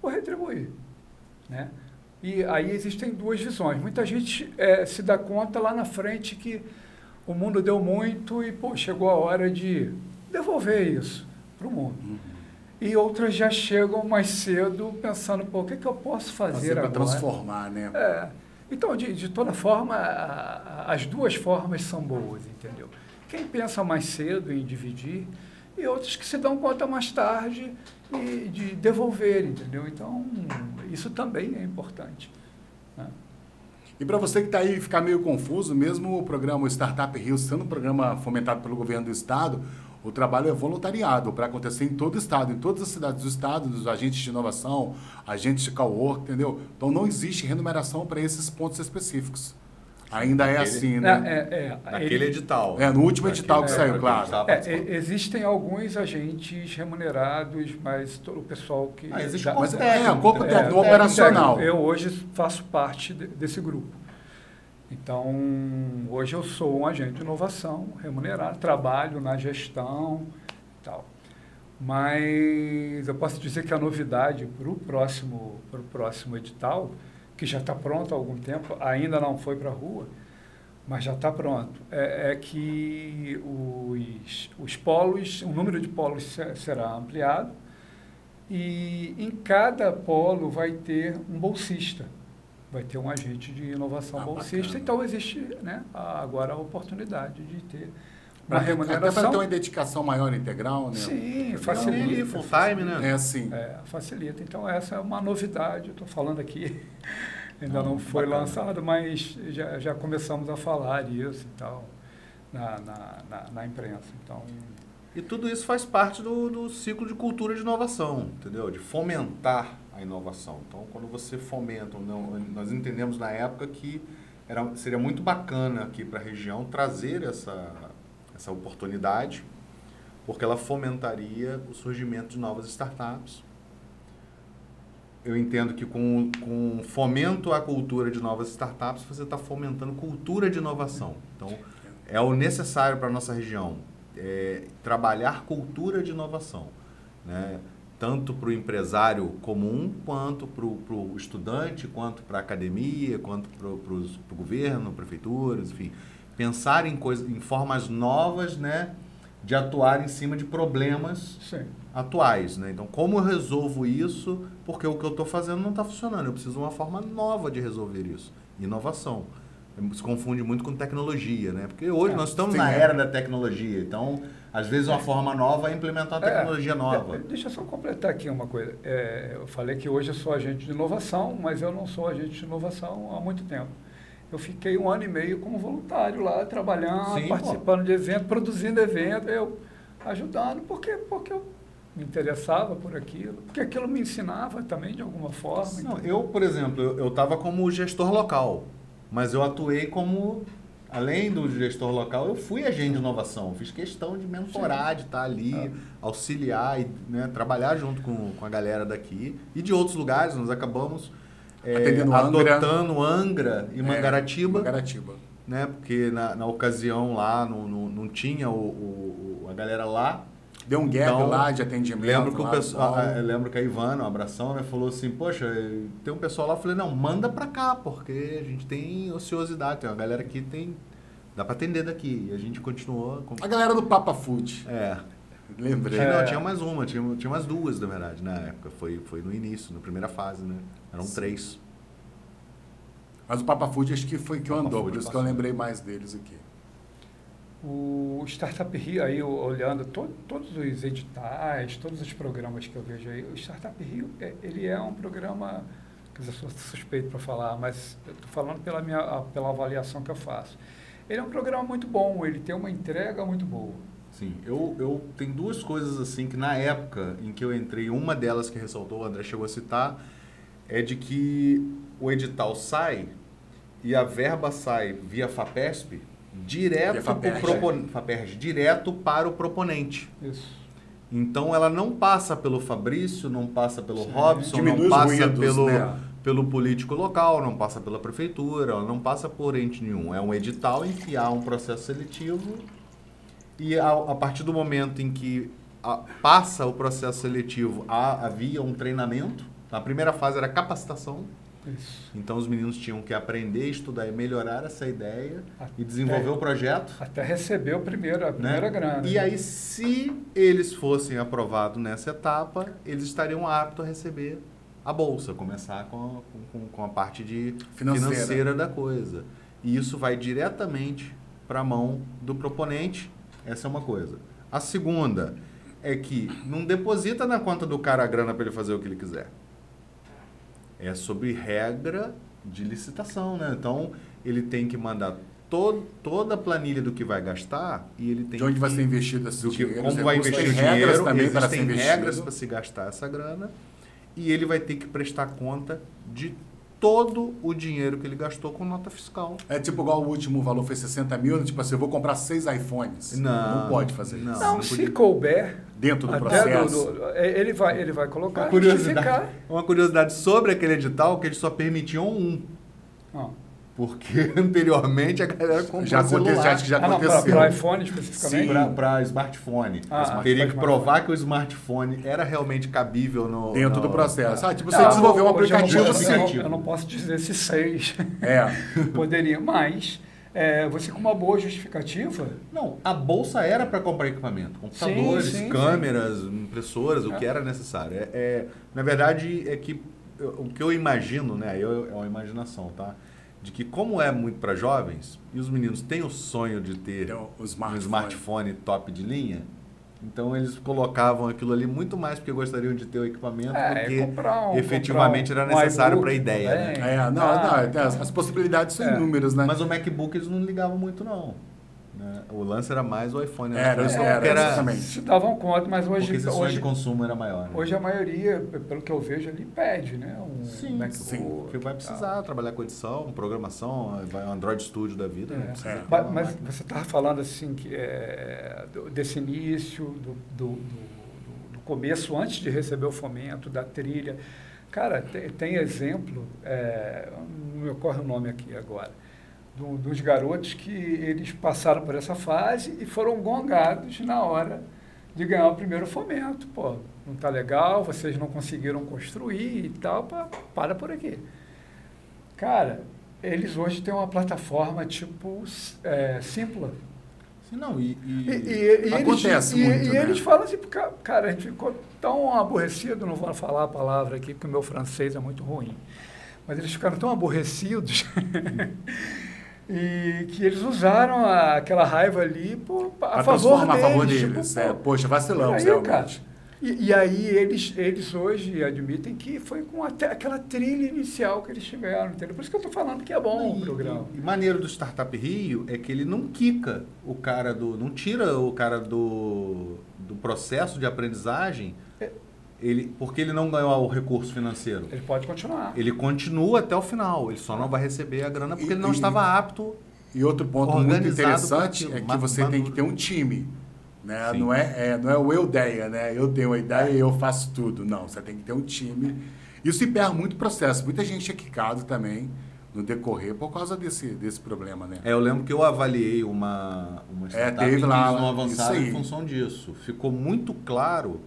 vou retribuir, né? E aí existem duas visões. Muita gente é, se dá conta lá na frente que o mundo deu muito e pô, chegou a hora de devolver isso para o mundo. Uhum. E outras já chegam mais cedo pensando, pô, o que, que eu posso fazer, fazer agora? Para transformar, né? É. Então, de, de toda forma, a, a, as duas formas são boas, entendeu? Quem pensa mais cedo em dividir e outros que se dão conta mais tarde e de devolver, entendeu? Então, isso também é importante. Né? E para você que está aí ficar meio confuso, mesmo o programa Startup Rio sendo um programa fomentado pelo governo do estado, o trabalho é voluntariado para acontecer em todo o estado, em todas as cidades do estado, dos agentes de inovação, agentes de cowork, entendeu? Então não existe remuneração para esses pontos específicos. Ainda é Naquele- assim, É, né? é, é, Naquele ele- edital. É, no último edital que Naquele- saiu, é, claro. É, existem alguns agentes remunerados, mas todo o pessoal que. Ah, existe da- um Mas é, o corpo né? técnico, É, operacional. Eu hoje faço parte de- desse grupo. Então, hoje eu sou um agente de inovação remunerado, trabalho na gestão e tal. Mas eu posso dizer que a novidade para o próximo, pro próximo edital, que já está pronto há algum tempo, ainda não foi para a rua, mas já está pronto, é, é que os, os polos, o número de polos se- será ampliado e em cada polo vai ter um bolsista, vai ter um agente de inovação Ah, bolsista. bacana. Então existe né, agora a oportunidade de ter Pra uma ter- Até para remuneração. ter uma dedicação maior integral, né? Sim, Ali, facilita. full time, né? É assim. É, facilita. Então, essa é uma novidade. Eu estou falando aqui, ainda Não, não, foi bacana. lançado, mas já, já começamos a falar isso e tal na, na, na, na imprensa. Então, E tudo isso faz parte do, do ciclo de cultura de inovação, entendeu? De fomentar a inovação. Então, quando você fomenta, não, nós entendemos na época que era, seria muito bacana aqui para a região trazer essa, essa oportunidade, porque ela fomentaria o surgimento de novas startups. Eu entendo que com, com fomento à cultura de novas startups, você está fomentando cultura de inovação. Então, é o necessário para a nossa região é, trabalhar cultura de inovação, né? tanto para o empresário comum, quanto para o estudante, quanto para a academia, quanto para o governo, prefeituras, enfim. Pensar em, coisas, em formas novas né, de atuar em cima de problemas sim. atuais. Né? Então, como eu resolvo isso? Porque o que eu estou fazendo não está funcionando. Eu preciso de uma forma nova de resolver isso. Inovação. Se confunde muito com tecnologia, né? Porque hoje É, nós estamos sim, na é. era da tecnologia. Então, às vezes, uma forma nova é implementar uma tecnologia É, nova. é, deixa eu só completar aqui uma coisa. É, eu falei que hoje eu sou agente de inovação, mas eu não sou agente de inovação há muito tempo. Eu fiquei um ano e meio como voluntário lá, trabalhando, Sim, participando de eventos, produzindo eventos, eu ajudando, porque, porque eu me interessava por aquilo, porque aquilo me ensinava também de alguma forma. Não, eu, por exemplo, eu estava como gestor local, mas eu atuei como, além do gestor local, eu fui agente de inovação. Fiz questão de mentorar, de estar ali, Ah. auxiliar e né, trabalhar junto com, com a galera daqui e de outros lugares. Nós acabamos é, Atendendo Angra. adotando Angra e É, Mangaratiba, Mangaratiba. né? Porque na, na ocasião lá não, não, não tinha o, o- a galera lá. Deu um gap Então, lá de atendimento. Lembro que o pessoal, ah, eu lembro que a Ivana, um abração, né, falou assim, poxa, tem um pessoal lá, eu falei, não, manda pra cá, porque a gente tem ociosidade, tem uma galera aqui tem dá pra atender daqui. E a gente continuou com A galera do Papa Food. é, Lembrei. tinha, não, É. tinha mais uma, tinha, tinha mais duas, na verdade, na época. Foi, foi no início, na primeira fase, né? Eram Sim. três. Mas o Papa Food acho que foi que andou, por isso que eu lembrei mais deles aqui. O Startup Rio, aí olhando to- todos os editais, todos os programas que eu vejo aí, o Startup Rio, é- ele é um programa, quer dizer, eu sou suspeito para falar, mas estou falando pela, minha, a- pela avaliação que eu faço. Ele é um programa muito bom, ele tem uma entrega muito boa. Sim, eu, eu tenho duas coisas assim que na época em que eu entrei, uma delas que ressaltou, o André chegou a citar, é de que o edital sai e a verba sai via FAPESP direto Via para FAPERJ. o propon... FAPERJ, direto para o proponente. Isso. Então ela não passa pelo Fabrício, não passa pelo Sim. Robson, Diminui não passa ruídos, pelo, né? pelo político local, não passa pela prefeitura, ela não passa por ente nenhum. É um edital em que há um processo seletivo e a, a partir do momento em que a- passa o processo seletivo, há- havia um treinamento. A primeira fase era capacitação, Isso. então os meninos tinham que aprender, estudar e melhorar essa ideia e Até- desenvolver o projeto. Até receber o primeiro, a né? primeira grana. E aí, se eles fossem aprovados nessa etapa, eles estariam aptos a receber a bolsa, começar com a, com, com a parte de Financeira. financeira. da coisa. E isso vai diretamente para a mão do proponente. Essa é uma coisa. A segunda é que não deposita na conta do cara a grana para ele fazer o que ele quiser. É sobre regra de licitação, né? Então, ele tem que mandar to toda a planilha do que vai gastar e ele tem De onde que, vai ser investido esse do que, dinheiro? como vai investir o regras dinheiro, também para existem regras investido. para se gastar essa grana e ele vai ter que prestar conta de todo o dinheiro que ele gastou com nota fiscal. É tipo igual o último valor foi 60 mil, tipo assim, eu vou comprar seis iPhones. Não, Não pode fazer não. isso. Não, não se couber, Dentro do processo. do- do- é, ele, vai, ele vai colocar, Uma curiosidade, justificar. uma curiosidade sobre aquele edital que eles só permitiam um. Porque anteriormente a galera comprou Já aconteceu, acho que já Ah, aconteceu. para iPhone especificamente? Para smartphone. Ah, Teria ah, que provar que o smartphone era realmente cabível no. Dentro no- do processo. Ah, tipo, Não, você desenvolveu um hoje eu não- aplicativo eu, sim. não- eu não posso dizer se seis É. poderia, mas é, você com uma boa justificativa, Não, a bolsa era para comprar equipamento, computadores, Sim, sim, câmeras, impressoras, o que era necessário. É, é- na verdade, é que eu- o que eu imagino, né? Eu, é uma imaginação, tá? De que como é muito para jovens e os meninos têm o sonho de ter Tem o- o um smartphone. smartphone top de linha, então eles colocavam aquilo ali muito mais porque gostariam de ter o equipamento é, do que um, efetivamente comprar era um necessário iBook para a ideia. né? É, não, Ah, não, as, as possibilidades são É. inúmeras, né? Mas o MacBook eles não ligavam muito não. Né? O lance era mais o iPhone. né? Era, que era, era, exatamente. se davam conta, mas Porque hoje, esse sonho hoje, de consumo era maior. né? hoje a maioria, pelo que eu vejo ali, pede, né? Um Sim, MacBook sim. Porque vai precisar trabalhar com edição, programação, vai um Android Studio da vida. né? É. Precisa É. ter Mas, mas você estava falando assim que é, desse início, do, do, do- do- do começo, antes de receber o fomento, da trilha. Cara, tem, tem exemplo, é, não me ocorre o nome aqui agora, do- dos garotos que eles passaram por essa fase e foram gongados na hora de ganhar o primeiro fomento. Pô, não tá legal, vocês não conseguiram construir e tal, pá, para por aqui. Cara, eles hoje têm uma plataforma tipo é, Simpla. Não, e, e- E, e- Acontece eles, muito, e, né? eles falam assim, "Ca- cara, a gente ficou tão aborrecido, não vou falar a palavra aqui, porque o meu francês é muito ruim, mas eles ficaram tão aborrecidos e que eles usaram a- aquela raiva ali por, a Pra favor deles. a favor tipo, deles. pô, é, poxa, vacilamos, Aí, cara, e, e aí eles, eles hoje admitem que foi com até aquela trilha inicial que eles tiveram, entendeu? Por isso que eu estou falando que é bom o e- programa. E, maneiro do Startup Rio é que ele não quica o cara do. não tira o cara do, do processo de aprendizagem. Ele, porque ele não ganhou o recurso financeiro. Ele pode continuar. Ele continua até o final, ele só não vai receber a grana porque E- ele não e- estava apto. E outro ponto muito interessante é que você maduro. tem que ter um time. Né? Sim. Não, é, é, não é o eu ideia, né? Eu tenho a ideia e eu faço tudo. Não, você tem que ter um time. Isso emperra muito processo. Muita gente é quicado também no decorrer por causa desse, desse problema, né? É, eu lembro que eu avaliei uma, uma startup teve que lá, eles não avançaram em função disso. Ficou muito claro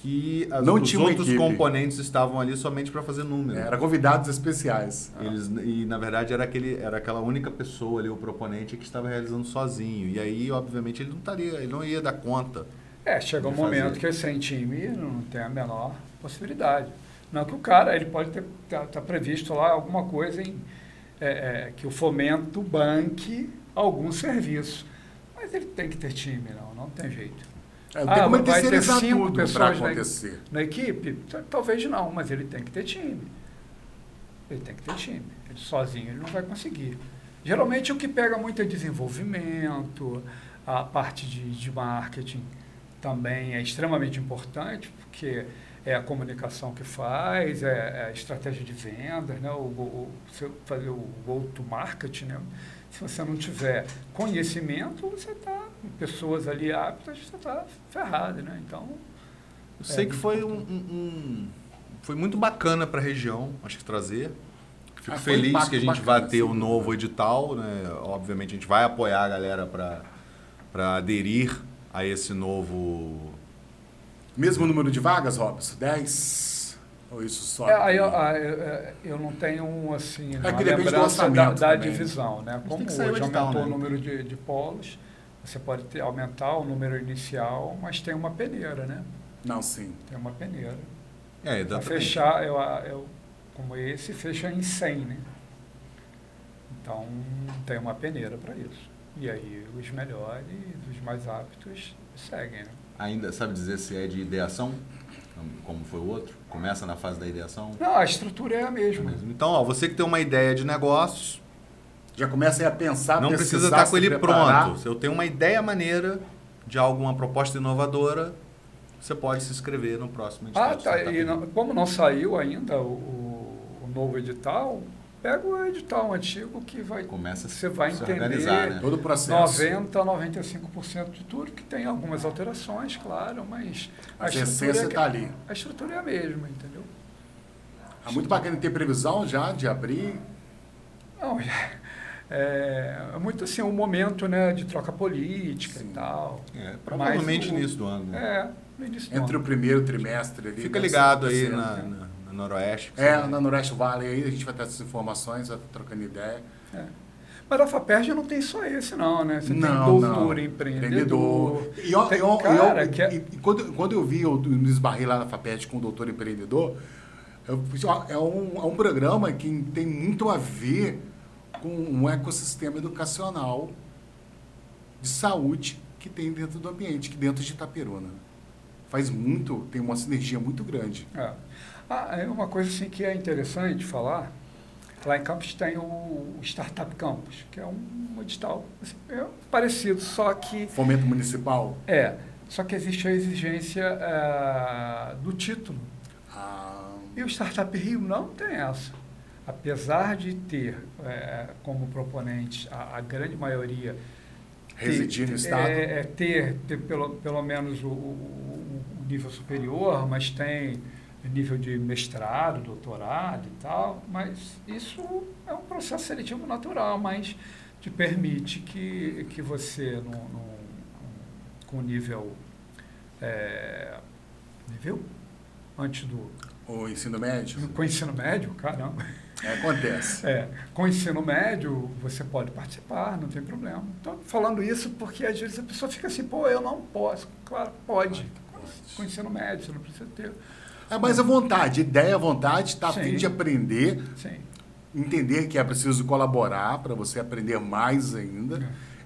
que as, Não os outros equipe. componentes estavam ali somente para fazer número. Era convidados especiais. Eles, e na verdade era, aquele, era aquela única pessoa ali, o proponente, que estava realizando sozinho. E aí, obviamente, ele não estaria, ele não ia dar conta. É, chega um fazer. momento que sem time não tem a menor possibilidade. Não que o cara, ele pode ter tá, tá previsto lá alguma coisa em é, é, que o fomento banque algum serviço. Mas ele tem que ter time, não, não tem jeito. É, Ah, tem como ele vai ter cinco pessoas na- acontecer. Na equipe, t- talvez não, mas ele tem que ter time. Ele tem que ter time. Ele sozinho ele não vai conseguir. Geralmente o que pega muito é desenvolvimento, a parte de, de marketing também é extremamente importante, porque é a comunicação que faz, é, é a estratégia de vendas, né? o, o, fazer o go-to-market. Né? Se você não tiver conhecimento, você está, pessoas ali aptas, você está ferrado. Né? Então, Eu sei É, que foi um, um- um- foi muito bacana para a região, acho que trazer. Fico Ah, um feliz que a gente bacana, vai ter sim. o novo edital, né? Obviamente a gente vai apoiar a galera para aderir a esse novo Mesmo número de vagas, Robson? 10? Ou isso só? É, aí eu, ah, eu, é, eu não tenho um, assim, É que depende do lembrança da, orçamento da também. divisão, né? Como hoje edital, aumentou né? o número de, de polos, você pode ter, aumentar o número inicial, mas tem uma peneira, né? Não, sim. Tem uma peneira. É, Para exatamente. fechar, eu, eu, como esse, fecha em 100, né? Então, tem uma peneira para isso. E aí, os melhores, os mais aptos, seguem, né? Ainda sabe dizer se é de ideação, como foi o outro? Começa na fase da ideação? Não, a estrutura é a mesma. Então, ó, você que tem uma ideia de negócios, Já começa aí a pensar, não precisa estar com se ele preparar. pronto. Se eu tenho uma ideia maneira de alguma proposta inovadora, você pode se inscrever no próximo edital Ah, tá. E não- como não saiu ainda o, o- novo edital, pega o edital antigo que vai Começa você vai se entender organizar, né? Todo o processo. 90 a 95% de tudo, que tem algumas alterações, claro, mas A estrutura essência é que- está ali. A estrutura é a mesma, entendeu? É muito bacana ter previsão já de abrir. Não, é, é muito assim, um momento né, de troca política Sim. e tal. É, provavelmente Mas o- início do ano. né? É, no início do Entre o ano. primeiro trimestre ali. Fica deve ligado ser aí acontecendo. na, na, na Noroeste. É, você- na Noroeste Valley aí, a gente vai ter essas informações, vai trocando ideia. É. Mas a FAPERJ não tem só esse não, né? Você tem não, doutor não. empreendedor. E, tem e e cara que é... e- quando, quando eu vi, eu me esbarrei lá na FAPET com o doutor empreendedor, eu, fiz, ó, é, um, é um programa que tem muito a ver com um ecossistema educacional de saúde que tem dentro do ambiente, que dentro de Itaperuna. Faz muito, tem uma sinergia muito grande. É. Ah, é uma coisa assim que é interessante falar. Lá em Campos tem o Startup Campus, que é um edital assim, é parecido, só que Fomento municipal. é, só que existe a exigência eh, do título. Ah, E o Startup Rio não tem essa. Apesar de ter eh, como proponente a, a grande maioria ter- residir no Estado. É, é ter, ter pelo, pelo menos o, o- o nível superior, mas tem nível de mestrado, doutorado e tal, mas isso é um processo seletivo natural, mas te permite que, que você, no, com nível, é, nível antes do, O ensino médio. com ensino médio, caramba, É, acontece. é, com ensino médio, você pode participar, não tem problema. Então, falando isso porque às vezes a pessoa fica assim, pô, eu não posso. Claro, pode. Com ensino médio, você não precisa ter. É mais a vontade, ideia, vontade, tá a fim de aprender, Sim. entender que é preciso colaborar para você aprender mais ainda.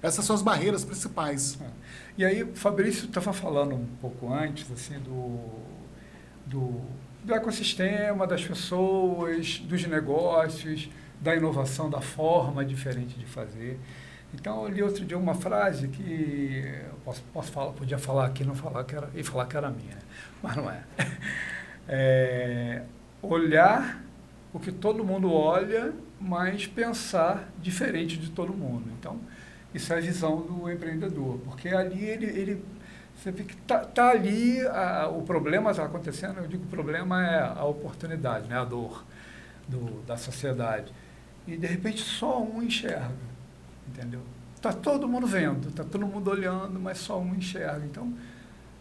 É. Essas são as barreiras principais. É. E aí, o Fabrício estava falando um pouco antes, assim, do, do, do ecossistema, das pessoas, dos negócios, da inovação, da forma diferente de fazer. Então, eu li outro dia uma frase que posso, posso falar, podia falar aqui, não falar que era, e falar que era minha, mas não é. é. Olhar o que todo mundo olha, mas pensar diferente de todo mundo. Então, isso é a visão do empreendedor, porque ali ele, ele você vê que tá, tá ali a, o problema está acontecendo. Eu digo que o problema é a oportunidade, né, a dor do, da sociedade. E de repente só um enxerga, entendeu? Tá todo mundo vendo, tá todo mundo olhando, mas só um enxerga. Então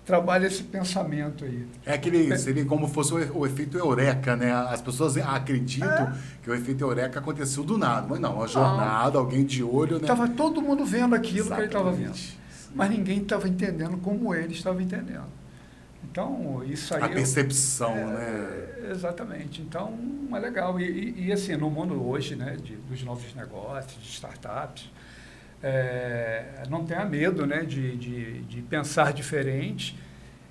trabalha esse pensamento aí. É aquele, seria como fosse o, o efeito eureka, né? As pessoas acreditam É. que o efeito eureka aconteceu do nada. Mas não, uma jornada, alguém de olho, né? Estava todo mundo vendo aquilo que ele estava vendo. Mas ninguém estava entendendo como ele estava entendendo. Então, isso aí... A eu- percepção, é, né? Exatamente. Então, é legal. E, e, e, assim, no mundo hoje, né, de, dos novos negócios, de startups, é, não tenha medo né, de, de, de pensar diferente.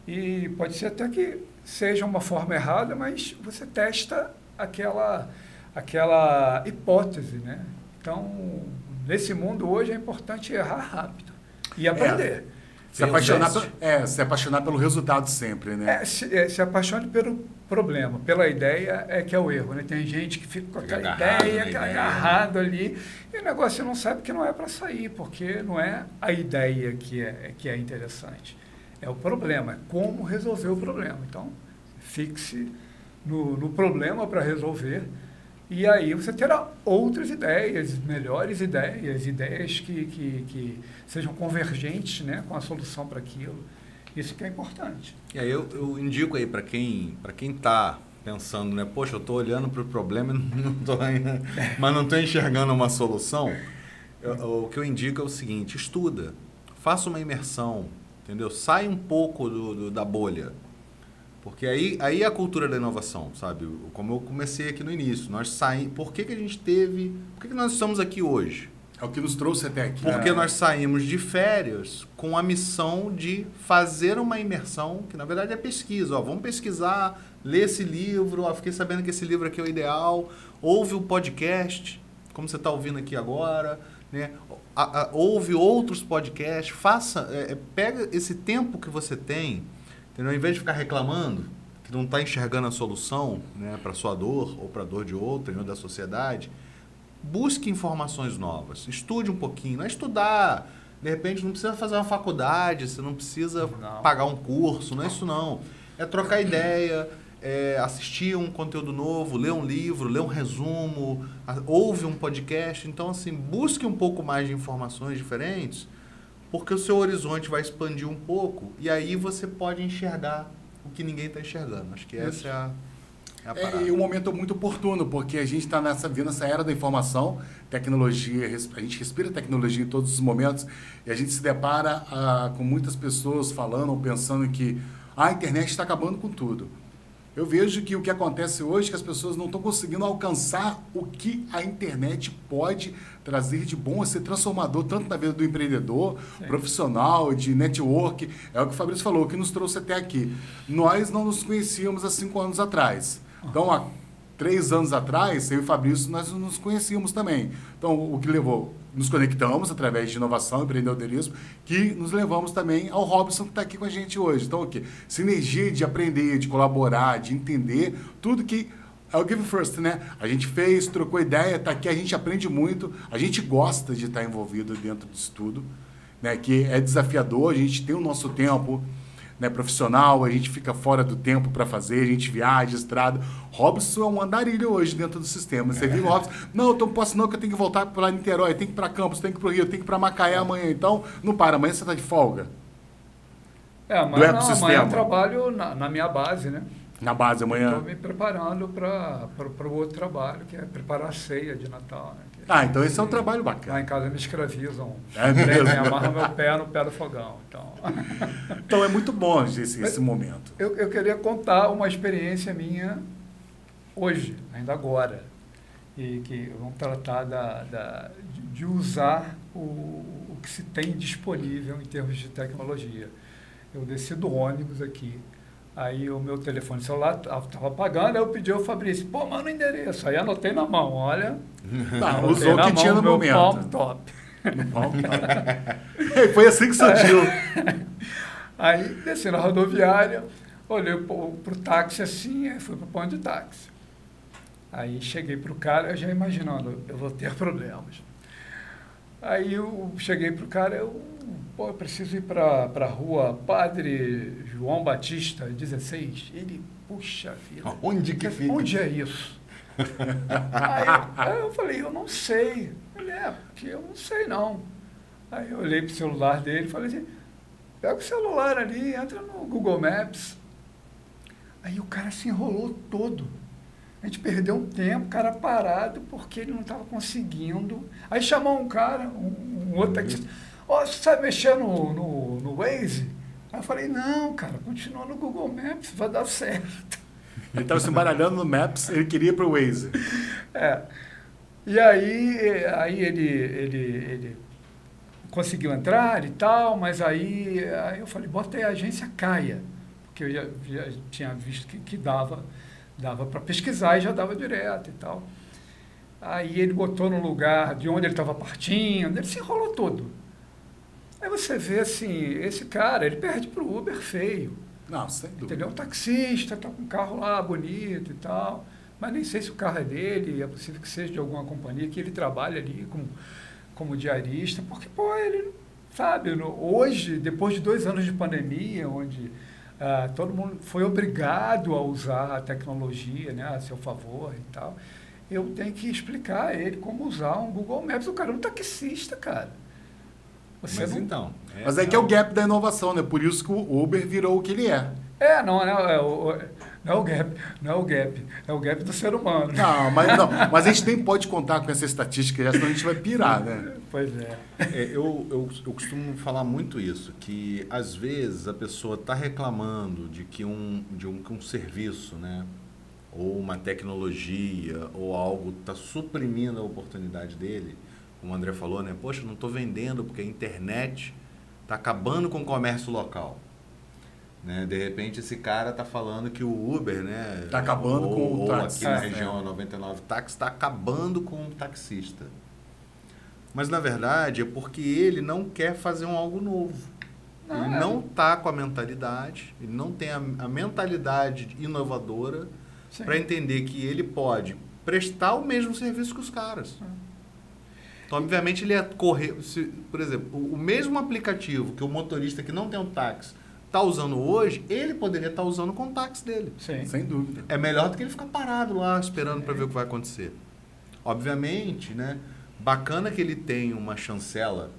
E pode ser até que seja uma forma errada, mas você testa aquela, aquela hipótese, né? Então, nesse mundo hoje é importante errar rápido e aprender. Se apaixonar, é, se apaixonar pelo resultado sempre, né? é, se, é, se apaixone pelo problema, pela ideia é que é o erro. Né? Tem gente que fica com aquela agarrado é ideia. agarrado ali, e o negócio não sabe que não é para sair, porque não é a ideia que é, que é interessante. É o problema, é como resolver o problema. Então, fixe no, no problema para resolver, e aí você terá outras ideias, melhores ideias, ideias que, que, que sejam convergentes né, com a solução para aquilo. Isso que é importante. E aí eu, eu indico aí para quem para quem está pensando, né? Poxa, eu estou olhando para o problema, não tô, ainda- mas não estou enxergando uma solução. Eu- o que eu indico é o seguinte: estuda, faça uma imersão, entendeu? Sai um pouco do, do- da bolha. Porque aí, aí é a cultura da inovação, sabe? Como eu comecei aqui no início. Nós saímos. Por que, que a gente teve. Por que, que nós estamos aqui hoje? É o que nos trouxe até aqui. Porque É. nós saímos de férias com a missão de fazer uma imersão, que na verdade é pesquisa. Ó, vamos pesquisar, ler esse livro. Ó, fiquei sabendo que esse livro aqui é o ideal. Ouve o podcast, como você está ouvindo aqui agora. Né? A- a- ouve outros podcasts. Faça, é, é, pega esse tempo que você tem, entendeu? Ao invés de ficar reclamando, que não está enxergando a solução né, para sua dor ou para a dor de outra ou da sociedade, busque informações novas, estude um pouquinho, não é estudar, de repente não precisa fazer uma faculdade, você não precisa não. pagar um curso, não é isso não. É trocar ideia, é assistir um conteúdo novo, ler um livro, ler um resumo, ouve um podcast. Então, assim, busque um pouco mais de informações diferentes, porque o seu horizonte vai expandir um pouco e aí você pode enxergar o que ninguém está enxergando. Acho que essa é a é, e um momento muito oportuno, porque a gente está nessa, vendo essa era da informação, tecnologia, a gente respira tecnologia em todos os momentos, e a gente se depara ah, com muitas pessoas falando ou pensando que ah, a internet está acabando com tudo. Eu vejo que o que acontece hoje é que as pessoas não estão conseguindo alcançar o que a internet pode trazer de bom, ser transformador tanto na vida do empreendedor, Sim. profissional, de network. É o que o Fabrício falou, que nos trouxe até aqui. Nós não nos conhecíamos há cinco anos atrás. Então, há três anos atrás, eu e o Fabrício, nós nos conhecíamos também. Então, o que levou? Nos conectamos através de inovação, empreendedorismo, que nos levamos também ao Robson, que está aqui com a gente hoje. Então, o quê? Sinergia de aprender, de colaborar, de entender tudo que é o Give First, né? A gente fez, trocou ideia, está aqui, a gente aprende muito, a gente gosta de estar envolvido dentro disso tudo, né? Que é desafiador, a gente tem o nosso tempo, né, profissional, a gente fica fora do tempo para fazer, a gente viaja, estrada. Robson é um andarilho hoje dentro do sistema. Você é. viu o Robson? Não, eu não posso não, que eu tenho que voltar para Niterói, tenho que ir para Campos, tenho que ir para o Rio, tenho que ir para Macaé amanhã. Então, não para, amanhã você está de folga. É, amanhã, não, amanhã eu trabalho na, na minha base, né? Na base amanhã? Estou me preparando para o outro trabalho, que é preparar a ceia de Natal. Né? Ah, então esse é um trabalho bacana. Lá em casa me escravizam. É mesmo? Me amarram meu pé no pé do fogão. Então, então é muito bom esse, esse momento. Eu, eu queria contar uma experiência minha hoje, ainda agora. E que vamos tratar da, da, de usar o, o que se tem disponível em termos de tecnologia. Eu desci do ônibus aqui Aí o meu telefone celular estava apagando, aí eu pedi ao Fabrício, pô, manda o endereço. Aí anotei na mão, olha. Tá, usou o que tinha no meu momento. Palm top. Foi assim que surgiu. aí desci na rodoviária, olhei para o táxi assim, aí fui para o ponto de táxi. Aí cheguei para o cara, já imaginando, eu vou ter problemas. Aí eu cheguei para o cara, eu pô, eu preciso ir para a rua Padre João Batista, 16. Ele, puxa vida. Onde que fica? Onde é isso? aí, aí, eu falei, eu não sei. Ele, é, porque eu não sei não. Aí eu olhei para o celular dele e falei assim, pega o celular ali, entra no Google Maps. Aí o cara se enrolou todo. A gente perdeu um tempo, o cara parado, porque ele não estava conseguindo. Aí chamou um cara, um, um outro taxista. Oh, você sabe mexer no, no, no Waze? Aí eu falei, não, cara, continua no Google Maps, vai dar certo. Ele estava se embaralhando no Maps, ele queria ir para o Waze. É. E aí, aí ele, ele, ele conseguiu entrar e tal, mas aí, aí eu falei, bota aí a agência Caia, porque eu já, já tinha visto que, que dava, dava para pesquisar e já dava direto e tal. Aí ele botou no lugar de onde ele estava partindo, ele se enrolou todo. Aí você vê assim, esse cara, ele perde para o Uber feio. Não, sem dúvida. Entendeu? Um taxista, tá com um carro lá bonito e tal. Mas nem sei se o carro é dele, é possível que seja de alguma companhia, que ele trabalha ali como, como diarista, porque, pô, ele, sabe, no, hoje, depois de dois anos de pandemia, onde ah, todo mundo foi obrigado a usar a tecnologia né, a seu favor e tal, eu tenho que explicar a ele como usar um Google Maps. O cara é um taxista, cara. Você Mas não... então. É, Mas é que é o gap da inovação, né? Por isso que o Uber virou o que ele é. É, não, não é, o, não é o gap, não é o gap, é o gap do ser humano. Não, mas, não, mas a gente nem pode contar com essa estatística, senão a gente vai pirar, né? Pois é. é eu, eu, eu costumo falar muito isso, que às vezes a pessoa está reclamando de que um, de um, que um serviço, né? ou uma tecnologia, ou algo está suprimindo a oportunidade dele, como o André falou, né? Poxa, não estou vendendo porque a internet está acabando com o comércio local. Né? De repente esse cara está falando que o Uber, né? Está acabando ou, com o táxi. Aqui na região é. 99 táxi está acabando com o taxista. Mas na verdade é porque ele não quer fazer um algo novo. Não, ele é. não está com a mentalidade, ele não tem a, a mentalidade inovadora para entender que ele pode prestar o mesmo serviço que os caras. Então, obviamente, ele ia correr. Se, por exemplo, o, o, mesmo aplicativo que o motorista que não tem um táxi está usando hoje, ele poderia estar tá usando com o táxi dele. Sim. Sem dúvida. É melhor do que ele ficar parado lá esperando para ver o que vai acontecer. Obviamente, né? Bacana que ele tenha uma chancela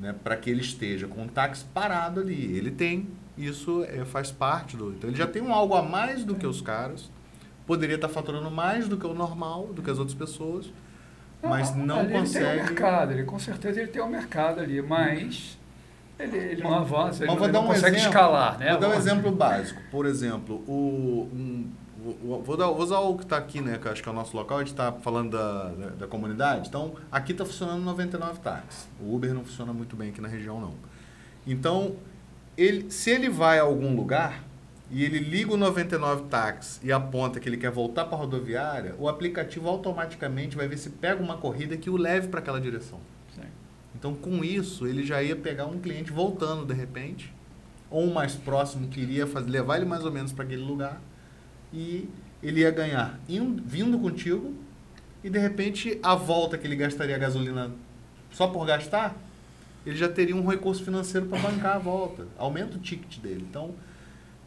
né, para que ele esteja com o táxi parado ali. Ele tem, isso é, faz parte do. Então ele já tem um algo a mais do que os caras, poderia estar tá faturando mais do que o normal, do que as outras pessoas, mas não, ali consegue. Ele tem um mercado, ele com certeza ele tem um mercado ali, mas ele, ele não avança, ele, não, ele não um consegue exemplo, escalar. Né? Vou dar um exemplo básico. Por exemplo, o, um, vou, dar, vou usar o que está aqui, né, que acho que é o nosso local, a gente está falando da, da, da, comunidade. Então, aqui está funcionando 99 táxis. O Uber não funciona muito bem aqui na região, não. Então, ele, se ele vai a algum lugar e ele liga o 99 táxi e aponta que ele quer voltar para a rodoviária, o aplicativo automaticamente vai ver se pega uma corrida que o leve para aquela direção. Então, com isso, ele já ia pegar um cliente voltando de repente, ou um mais próximo que iria fazer, levar ele mais ou menos para aquele lugar e ele ia ganhar indo, vindo contigo e de repente a volta que ele gastaria a gasolina só por gastar, ele já teria um recurso financeiro para bancar a volta. Aumenta o ticket dele. Então,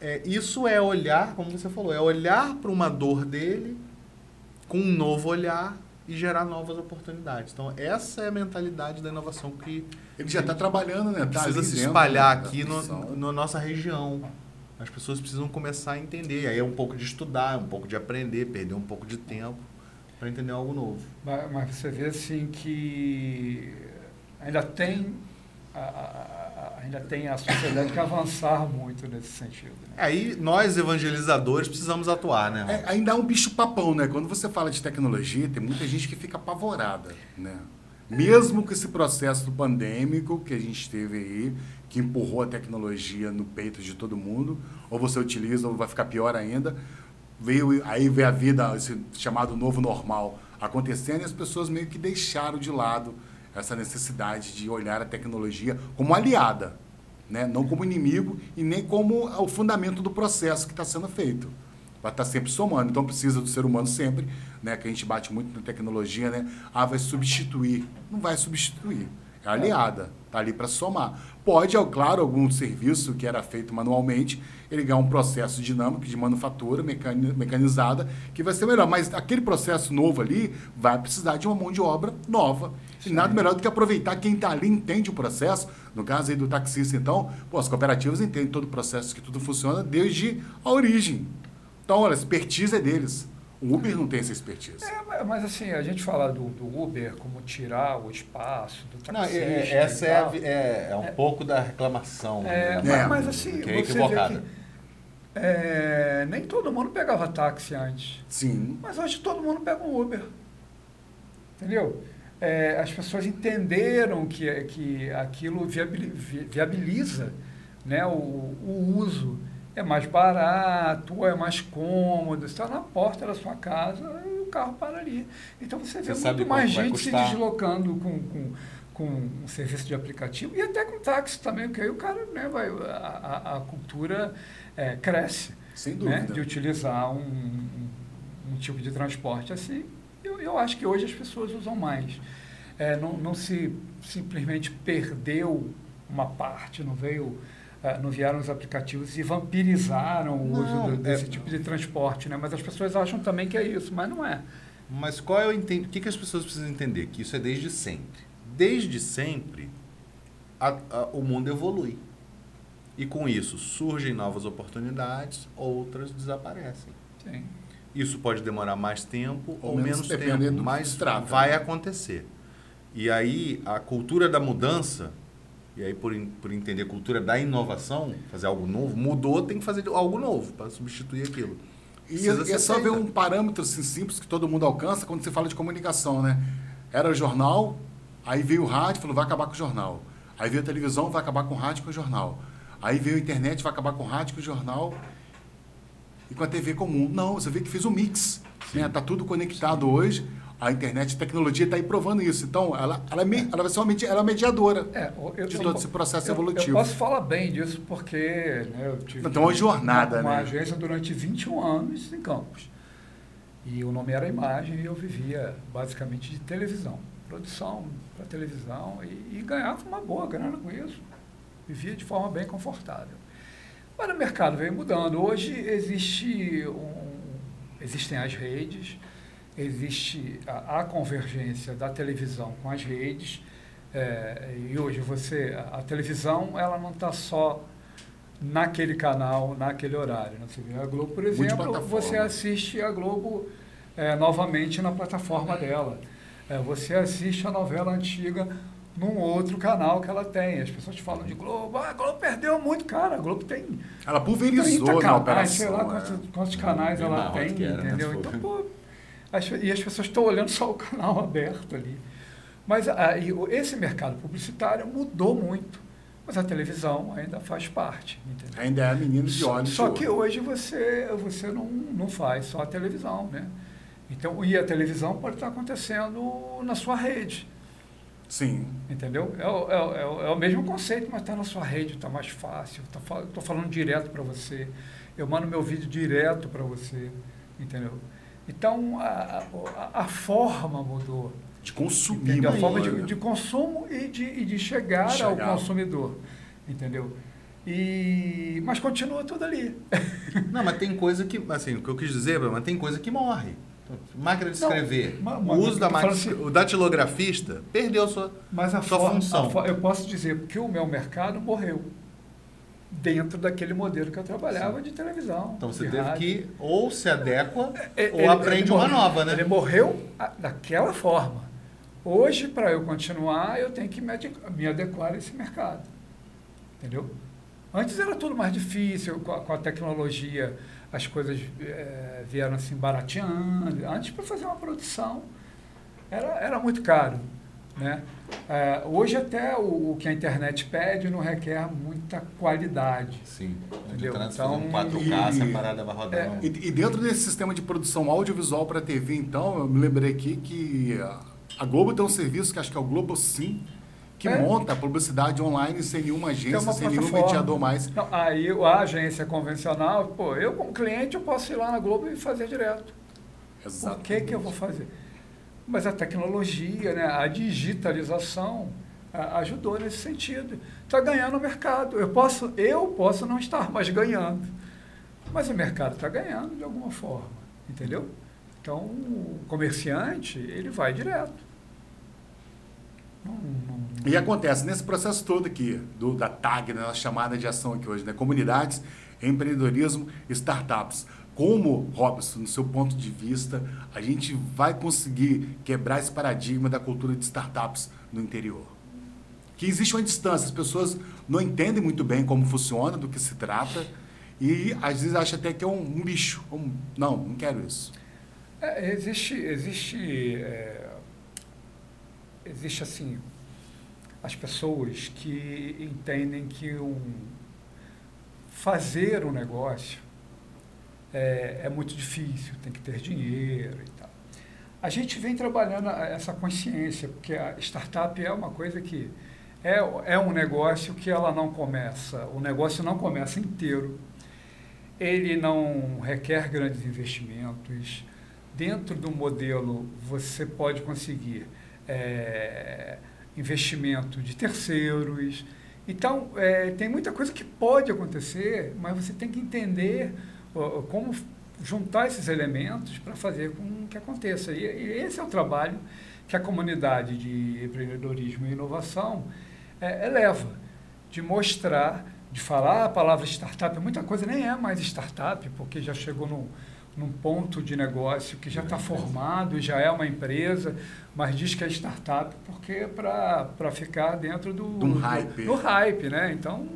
é, isso é olhar, como você falou, é olhar para uma dor dele com um novo olhar e gerar novas oportunidades. Então, essa é a mentalidade da inovação que. Ele já está trabalhando, né? Tá precisa se espalhar aqui no, no, na nossa região. As pessoas precisam começar a entender. Aí é um pouco de estudar, um pouco de aprender, perder um pouco de tempo para entender algo novo. Mas, mas, você vê assim que ainda tem a, a, ainda tem a sociedade que avançar muito nesse sentido. Né? Aí nós evangelizadores precisamos atuar, né? É, ainda é um bicho papão, né? Quando você fala de tecnologia, tem muita gente que fica apavorada, né? Mesmo com esse processo pandêmico que a gente teve aí, que empurrou a tecnologia no peito de todo mundo, ou você utiliza ou vai ficar pior ainda. Veio aí veio a vida, esse chamado novo normal acontecendo e as pessoas meio que deixaram de lado essa necessidade de olhar a tecnologia como aliada, né? não como inimigo e nem como o fundamento do processo que está sendo feito. Vai estar tá sempre somando, então precisa do ser humano sempre, né? que a gente bate muito na tecnologia, né? ah, vai substituir. Não vai substituir, é aliada, está ali para somar. Pode, é claro, algum serviço que era feito manualmente, ele ganhar um processo dinâmico de manufatura mecanizada que vai ser melhor. Mas aquele processo novo ali vai precisar de uma mão de obra nova. Sim. E nada melhor do que aproveitar quem está ali entende o processo. No caso aí do taxista, então, pô, as cooperativas entendem todo o processo, que tudo funciona desde a origem. Então, olha, a expertise é deles. O Uber não tem essa expertise. É, mas assim, a gente fala do, do, Uber como tirar o espaço do taxista. Não, é, essa é, a, é, é, um é, pouco da reclamação. É, né? mas, mas, assim, que é equivocada. É, nem todo mundo pegava táxi antes. Sim. Mas hoje todo mundo pega um Uber. Entendeu? É, as pessoas entenderam que, que aquilo viabiliza né, o, o uso é mais barato, é mais cômodo, está na porta da sua casa e o carro para ali. Então você vê você muito mais gente se deslocando com, com, com um serviço de aplicativo e até com táxi também, porque aí o cara né, vai, a, a cultura é, cresce Sem né, dúvida. Né, de utilizar um, um, um, tipo de transporte assim. Eu, eu acho que hoje as pessoas usam mais. É, não, não se simplesmente perdeu uma parte, não veio não vieram os aplicativos e vampirizaram o não, uso do, desse é... tipo de transporte, né? Mas as pessoas acham também que é isso, mas não é. Mas qual é o enten... o que, que as pessoas precisam entender? Que isso é desde sempre. Desde sempre, a, a, o mundo evolui. E com isso surgem novas oportunidades, outras desaparecem. Sim. Isso pode demorar mais tempo ou, ou menos tempo, mas vai acontecer. E aí a cultura da mudança e aí, por, por entender a cultura da inovação, fazer algo novo, mudou, tem que fazer algo novo para substituir aquilo. E é, é só ver um parâmetro assim, simples que todo mundo alcança quando se fala de comunicação, né? Era jornal, aí veio o rádio, falou, vai acabar com o jornal. Aí veio a televisão, vai acabar com o rádio e com o jornal. Aí veio a internet, vai acabar com o rádio e com o jornal. E com a TV comum. Não, você vê que fez um mix. Né? Tá tudo conectado Sim. hoje a internet, a tecnologia está aí provando isso. Então, ela, ela, é ela vai ser uma, ela é mediadora é, eu, de todo esse processo eu, evolutivo. Eu posso falar bem disso porque né, eu tive então, uma jornada, uma né? agência durante 21 anos em Campos. E o nome era Imagem e eu vivia basicamente de televisão. Produção para televisão e, e ganhava uma boa grana com isso. Vivia de forma bem confortável. Mas o mercado veio mudando. Hoje existe um, existem as redes, existe a, a convergência da televisão com as redes. É, e hoje você a, a televisão ela não está só naquele canal, naquele horário. Né? Você vê a Globo, por exemplo, você assiste a Globo é, novamente na plataforma dela. É, você assiste a novela antiga num outro canal que ela tem. As pessoas falam de Globo, ah, a Globo perdeu muito, cara. A Globo tem. Ela pulverizou na canais, operação. Sei lá quantos, é. quantos canais ela tem, era, né, entendeu? Então, pô, as, e as pessoas estão olhando só o canal aberto ali. Mas aí, esse mercado publicitário mudou muito. Mas a televisão ainda faz parte. Entendeu? Ainda é a menina de olhos. Só, só que hoje você, você não, não faz só a televisão, né? Então, e a televisão pode estar acontecendo na sua rede. Sim. Entendeu? É, o, é, é, é o mesmo conceito, mas está na sua rede, está mais fácil. Estou tá, falando direto para você. Eu mando meu vídeo direto para você. Entendeu? Então, a, a, a forma mudou. De consumir. Entendeu? A forma de, de, consumo e de, e de chegar, chegar, ao consumidor. Entendeu? E, mas continua tudo ali. Não, mas tem coisa que, assim, o que eu quis dizer, mas tem coisa que morre. Máquina de escrever. Não, o uso da máquina, assim, o datilografista perdeu sua, mas a sua forma, função. A, eu posso dizer que o meu mercado morreu dentro daquele modelo que eu trabalhava Sim. de televisão. Então você teve rádio. que ou se adequa é, ou ele, aprende uma morreu, nova, né? Ele morreu daquela forma. Hoje, para eu continuar, eu tenho que me, me adequar a esse mercado. Entendeu? Antes era tudo mais difícil, com a, com a tecnologia as coisas é, vieram assim barateando. Antes, para fazer uma produção, era, era muito caro. Né? É, hoje até o, o, que a internet pede não requer muita qualidade. Sim. Entendeu? Então, 4K, e, essa parada vai rodar. É, e, e, dentro desse sistema de produção audiovisual para TV, então, eu me lembrei aqui que a Globo tem um serviço que acho que é o Globo Sim, que é. monta a publicidade online sem nenhuma agência, sem nenhum mediador mais. Não, aí a agência convencional, pô, eu como cliente eu posso ir lá na Globo e fazer direto. Exatamente. O que que eu vou fazer? Mas a tecnologia, né, a digitalização a, ajudou nesse sentido. Está ganhando o mercado. Eu posso, eu posso não estar mais ganhando, mas o mercado está ganhando de alguma forma, entendeu? Então, o comerciante, ele vai direto. E acontece nesse processo todo aqui, do, da TAG, né, chamada de ação aqui hoje, né? Comunidades, empreendedorismo, startups. Como, Robson, no seu ponto de vista, a gente vai conseguir quebrar esse paradigma da cultura de startups no interior? Que existe uma distância, as pessoas não entendem muito bem como funciona, do que se trata, e às vezes acham até que é um, um bicho. Um, não, não quero isso. É, existe, existe é existe assim as pessoas que entendem que um, fazer um negócio é, é, muito difícil, tem que ter dinheiro e tal. A gente vem trabalhando essa consciência, porque a startup é uma coisa que é, é um negócio que ela não começa, o negócio não começa inteiro, ele não requer grandes investimentos. Dentro do modelo, você pode conseguir é, investimento de terceiros. Então, é, tem muita coisa que pode acontecer, mas você tem que entender como juntar esses elementos para fazer com que aconteça. E, e, esse é o trabalho que a comunidade de empreendedorismo e inovação é, eleva, de mostrar, de falar a palavra startup. Muita coisa nem é mais startup, porque já chegou no, num ponto de negócio que já está formado, já é uma empresa, mas diz que é startup porque é para ficar dentro do, do, hype. do hype, né? Então,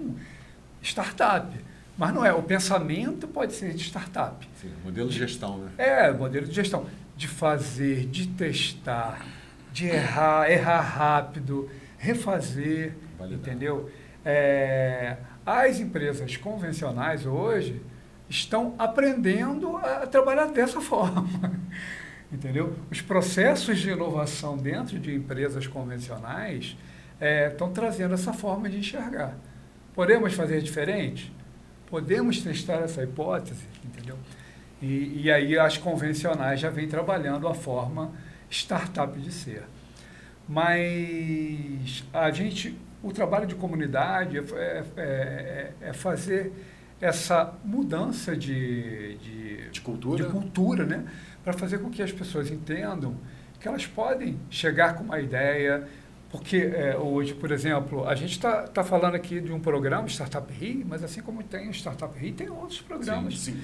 startup. Mas não é, o pensamento pode ser de startup. Sim, modelo de gestão, né? É, modelo de gestão. De fazer, de testar, de errar, errar rápido, refazer, Validar. entendeu? É, as empresas convencionais hoje, estão aprendendo a trabalhar dessa forma. Entendeu? Os processos de inovação dentro de empresas convencionais estão é, trazendo essa forma de enxergar. Podemos fazer diferente? Podemos testar essa hipótese, entendeu? E, e aí as convencionais já vêm trabalhando a forma startup de ser. Mas a gente, o trabalho de comunidade é, é, é, é fazer essa mudança de, de, de cultura, de cultura né? para fazer com que as pessoas entendam que elas podem chegar com uma ideia. Porque é, hoje, por exemplo, a gente está tá falando aqui de um programa, Startup Rio, mas assim como tem o Startup Rio, tem outros programas. Sim, sim.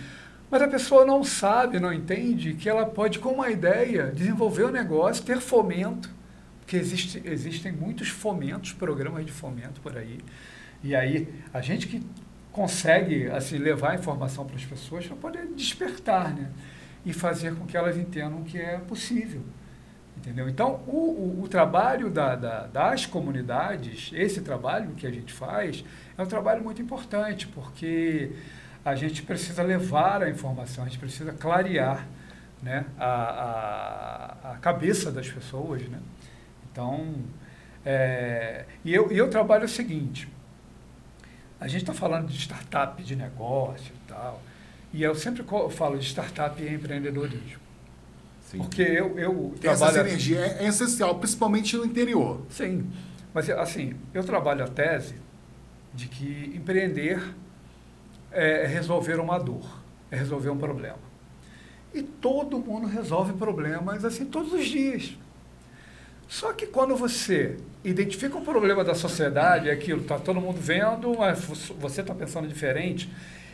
Mas a pessoa não sabe, não entende que ela pode, com uma ideia, desenvolver o um negócio, ter fomento, porque existe, existem muitos fomentos, programas de fomento por aí. E aí, a gente que consegue assim, levar a informação para as pessoas para poder despertar, né? E fazer com que elas entendam que é possível. Entendeu? Então, o, o, o trabalho da, da, das comunidades, esse trabalho que a gente faz, é um trabalho muito importante, porque a gente precisa levar a informação, a gente precisa clarear né, a, a, a cabeça das pessoas. Né? Então, é, e, eu, eu trabalho o seguinte, a gente está falando de startup, de negócio e tal, e eu sempre falo de startup e empreendedorismo. Sim. Porque eu, eu Tem trabalho... Essa sinergia é, é essencial, principalmente no interior. Sim, mas assim, eu trabalho a tese de que empreender é resolver uma dor, é resolver um problema. E todo mundo resolve problemas assim todos os dias. Só que quando você identifica um problema da sociedade, é aquilo, está todo mundo vendo, mas você está pensando diferente,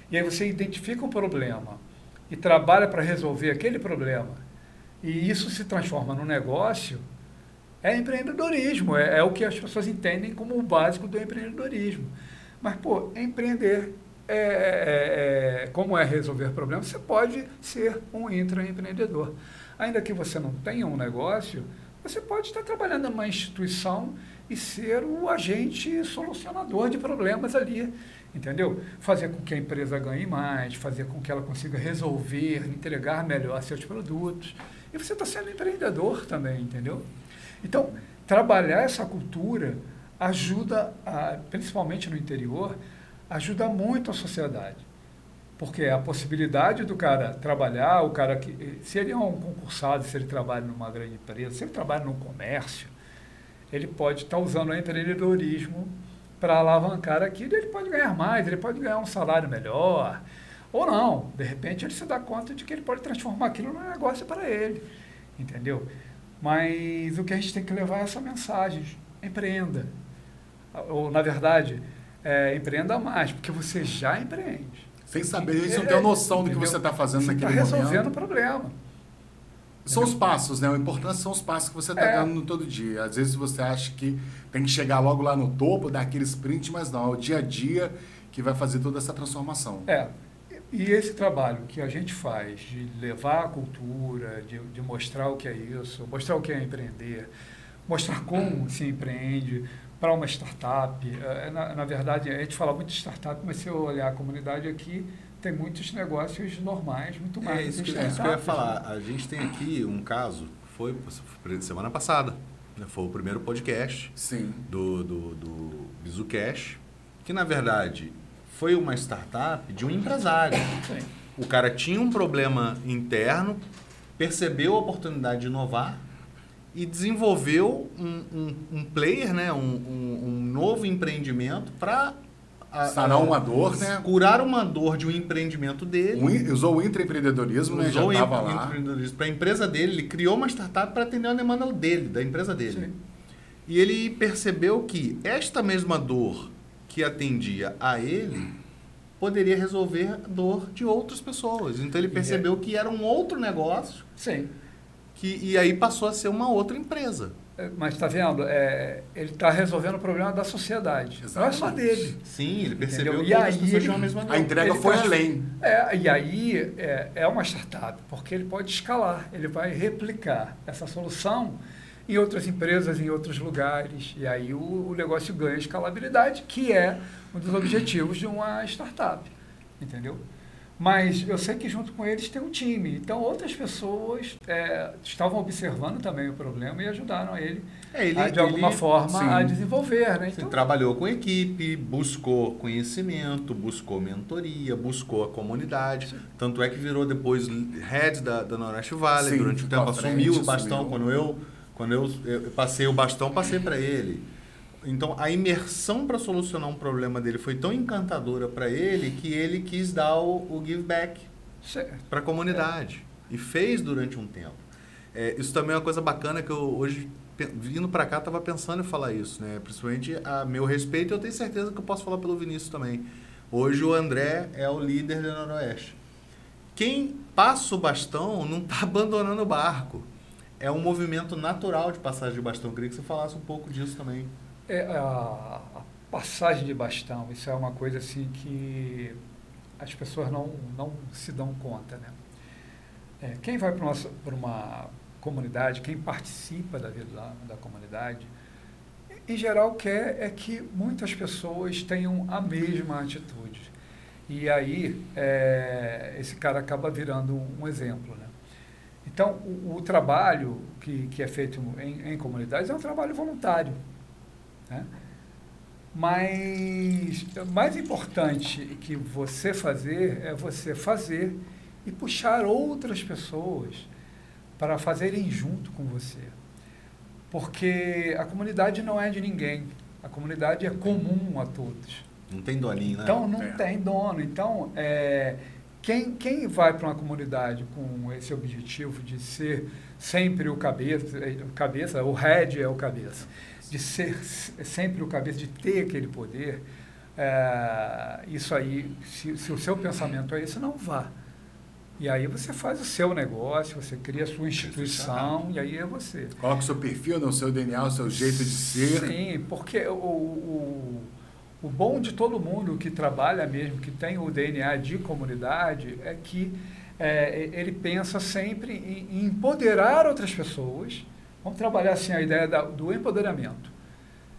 e aí você identifica um problema e trabalha para resolver aquele problema, e isso se transforma num negócio, é empreendedorismo, é, é o que as pessoas entendem como o básico do empreendedorismo. Mas, pô, empreender é, é, é, como é resolver problemas, você pode ser um intraempreendedor. Ainda que você não tenha um negócio, você pode estar trabalhando numa instituição e ser o agente solucionador de problemas ali, entendeu? Fazer com que a empresa ganhe mais, fazer com que ela consiga resolver, entregar melhor seus produtos. E você está sendo empreendedor também, entendeu? Então, trabalhar essa cultura ajuda, a, principalmente no interior, ajuda muito a sociedade. Porque a possibilidade do cara trabalhar, o cara que. Se ele é um concursado, se ele trabalha numa grande empresa, se ele trabalha no comércio, ele pode estar usando o empreendedorismo para alavancar aquilo, ele pode ganhar mais, ele pode ganhar um salário melhor. Ou não, de repente ele se dá conta de que ele pode transformar aquilo num negócio para ele. Entendeu? Mas o que a gente tem que levar é essa mensagem: empreenda. Ou, na verdade, é, empreenda mais, porque você já empreende. Sem saber, eles não têm noção do que você está fazendo você naquele tá momento. Está resolvendo o problema. São os passos, né? O importante são os passos que você está é. dando todo dia. Às vezes você acha que tem que chegar logo lá no topo, dar aquele sprint, mas não, é o dia a dia que vai fazer toda essa transformação. É. E esse trabalho que a gente faz de levar a cultura, de, de mostrar o que é isso, mostrar o que é empreender, mostrar como se empreende, para uma startup. É, na, na, verdade, a gente fala muito de startup, mas se eu olhar a comunidade aqui, tem muitos negócios normais, muito mais. É isso, que, é isso que eu ia falar. A gente tem aqui um caso, foi, foi semana passada, né? foi o primeiro podcast Sim. do, do, do Bizu Cash, que na verdade foi uma startup de um empresário. Sim. O cara tinha um problema interno, percebeu a oportunidade de inovar e desenvolveu um, um, um player, né? um, um, um novo empreendimento para sanar uma dor, né? Curar uma dor de um empreendimento dele. Usou o intraempreendedorismo, né? Usou Já estava lá. Intraempreendedorismo para a empresa dele. Ele criou uma startup para atender a demanda dele, da empresa dele. Sim. E ele percebeu que esta mesma dor que atendia a ele poderia resolver a dor de outras pessoas. Então ele percebeu é... que era um outro negócio. Sim que, e aí passou a ser uma outra empresa. É, mas está vendo? É, ele está resolvendo o problema da sociedade. Exatamente. Não é só dele. Sim, ele percebeu Entendeu? que e aí ele, a mesma A entrega ele foi além. É, e aí é, é uma startup, porque ele pode escalar, ele vai replicar essa solução em outras empresas, em outros lugares. E aí o, o negócio ganha escalabilidade, que é um dos objetivos de uma startup. Entendeu? Mas eu sei que junto com eles tem um time. Então outras pessoas é, estavam observando também o problema e ajudaram ele, é, ele a, de alguma ele, forma sim, a desenvolver. Né? Então, trabalhou com equipe, buscou conhecimento, buscou mentoria, buscou a comunidade. Sim. Tanto é que virou depois head da, da Noroeste Valley. Sim, durante o tempo assumiu o bastão assumiu. quando eu quando eu, eu passei o bastão, passei para ele. Então, a imersão para solucionar um problema dele foi tão encantadora para ele que ele quis dar o, o give back para a comunidade. É. E fez durante um tempo. É, isso também é uma coisa bacana que eu hoje, vindo para cá, estava pensando em falar isso. Né? Principalmente a meu respeito, eu tenho certeza que eu posso falar pelo Vinícius também. Hoje o André é o líder do Noroeste. Quem passa o bastão não está abandonando o barco. É um movimento natural de passagem de bastão. Eu queria que você falasse um pouco disso também. É, a, a, passagem de bastão, isso é uma coisa assim que as pessoas não, não se dão conta. Né? É, quem vai para uma comunidade, quem participa da vida da, da comunidade, em geral quer é que muitas pessoas tenham a mesma atitude. E aí é, esse cara acaba virando um exemplo. Né? Então, o, o trabalho que, que é feito em, em comunidades é um trabalho voluntário. Né? Mas mais importante que você fazer é você fazer e puxar outras pessoas para fazerem junto com você. Porque a comunidade não é de ninguém. A comunidade é comum a todos. Não tem doninho, né? Então, não é. tem dono. Então, é, quem, quem vai para uma comunidade com esse objetivo de ser sempre o cabeça, cabeça o head é o cabeça, de ser sempre o cabeça, de ter aquele poder, é, isso aí, se, se, o seu pensamento é esse, não vá. E aí você faz o seu negócio, você cria a sua instituição, e aí é você. Coloca o seu perfil no seu DNA, o seu jeito de ser. Sim, porque o, o, o bom de todo mundo que trabalha mesmo, que tem o DNA de comunidade, é que é, ele pensa sempre em, em empoderar outras pessoas, Vamos trabalhar assim a ideia da, do empoderamento.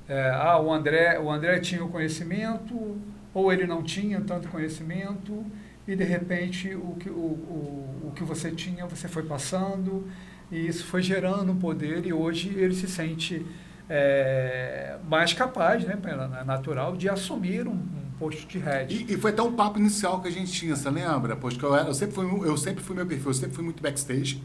É, ah, o André, o André tinha o conhecimento, ou ele não tinha tanto conhecimento, e de repente o que, o, o, o que você tinha você foi passando, e isso foi gerando um poder, e hoje ele se sente é, mais capaz, né, natural, de assumir um, um posto de head. E, e, foi até um papo inicial que a gente tinha, você lembra? Pois eu, eu, sempre fui, eu sempre fui meu perfil, eu sempre fui muito backstage.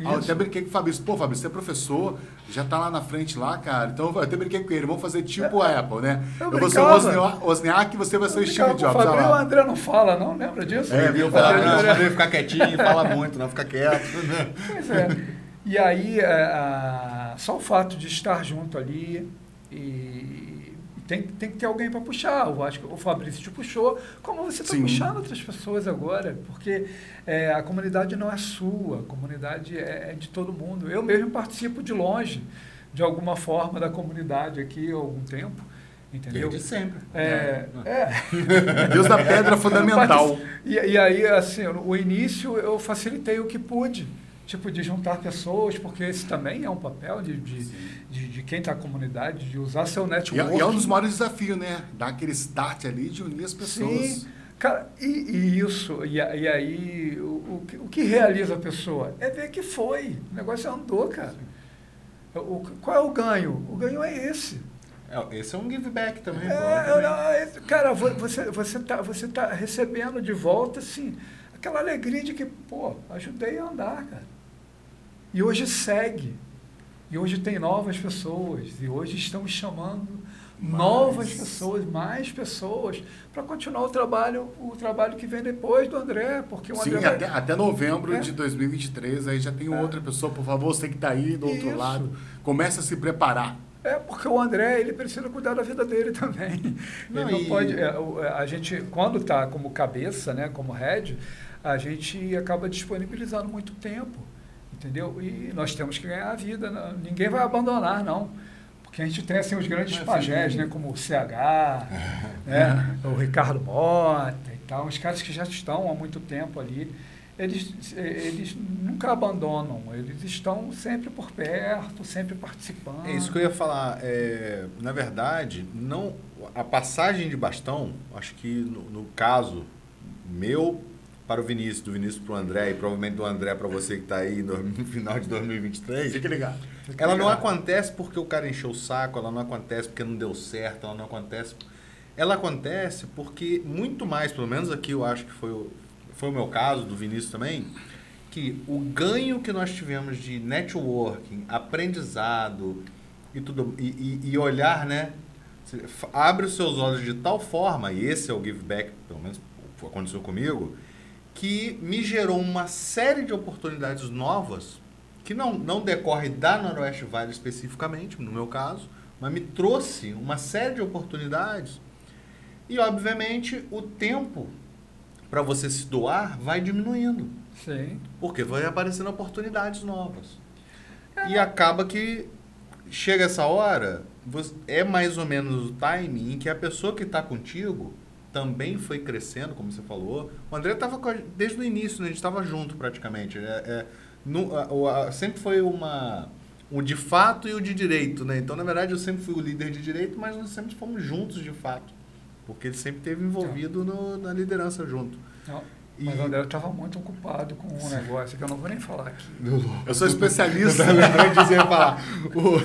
Eu até brinquei com o Fabrício. Pô, Fabrício, você é professor, já tá lá na frente lá, cara. Então eu até brinquei com ele. Vamos fazer tipo a Apple, né? Eu, eu vou ser o Wozniak e você vai ser o Steve Jobs. O Fabrício, o André não fala, não? Lembra disso? É, viu? Falar, não, não, não, ficar quietinho, fala muito, não fica quieto. Pois é. E aí, é, só o fato de estar junto ali e tem, tem que ter alguém para puxar. Eu acho que o Fabrício te puxou, como você está puxando outras pessoas agora, porque é, a comunidade não é sua, a comunidade é, é, de todo mundo. Eu mesmo participo de longe, de alguma forma, da comunidade aqui há algum tempo. Entendeu? Desde sempre. É, é. Deus da pedra fundamental. E, e aí, assim, o início eu facilitei o que pude tipo, de juntar pessoas, porque esse também é um papel de, de, de, de quem está na comunidade, de usar seu network. E, é, e é um dos maiores desafios, né? Dar aquele start ali de unir as pessoas. Sim. Cara, e, e isso, e, e aí, o, o, o, que realiza a pessoa? É ver que foi. O negócio andou, cara. O, qual é o ganho? O ganho é esse. É, esse é um give back também. É, é, cara, você está você tá, você tá recebendo de volta, assim, aquela alegria de que, pô, ajudei a andar, cara. E hoje segue. E hoje tem novas pessoas. E hoje estamos chamando novas pessoas, mais pessoas, para continuar o trabalho, o trabalho que vem depois do André. Porque o Sim, André até, vai... até novembro é. de 2023, aí já tem é. outra pessoa, por favor, você que está aí do outro Isso. lado, comece a se preparar. É, porque o André, ele precisa cuidar da vida dele também. Não, ele não e... pode... É, a gente, quando está como cabeça, né, como head, a gente acaba disponibilizando muito tempo entendeu? E nós temos que ganhar a vida, não, ninguém vai abandonar, não. Porque a gente tem assim, os grandes pajés, né, como o CH, né, o Ricardo Mota e tal, os caras que já estão há muito tempo ali, eles, eles nunca abandonam, eles estão sempre por perto, sempre participando. É isso que eu ia falar. É, na verdade, não a passagem de bastão, acho que no, no caso meu, para o Vinícius, do Vinícius para o André e provavelmente do André para você que está aí no, final de 2023. Fique ligado. Fique ela ligado. não acontece porque o cara encheu o saco, ela não acontece porque não deu certo, ela não acontece. Ela acontece porque muito mais, pelo menos aqui eu acho que foi o, foi o meu caso, do Vinícius também, que o ganho que nós tivemos de networking, aprendizado e tudo e, e, e olhar, né? Abre os seus olhos de tal forma, e esse é o give back, pelo menos aconteceu comigo, que me gerou uma série de oportunidades novas, que não, não decorre da Noroeste Vale especificamente, no meu caso, mas me trouxe uma série de oportunidades. E, obviamente, o tempo para você se doar vai diminuindo. Sim. Porque vai aparecendo oportunidades novas. É. E acaba que chega essa hora, é mais ou menos o time em que a pessoa que está contigo também foi crescendo, como você falou. O André estava desde o início, né? a gente estava junto praticamente. É, é, no, a, a, sempre foi uma um de fato e o de direito, né? Então, na verdade, eu sempre fui o líder de direito, mas nós sempre fomos juntos de fato, porque ele sempre esteve envolvido no, na liderança junto. Não. Mas o André estava muito ocupado com um negócio que eu não vou nem falar aqui. Eu sou especialista. Eu lembrei de dizer falar. O...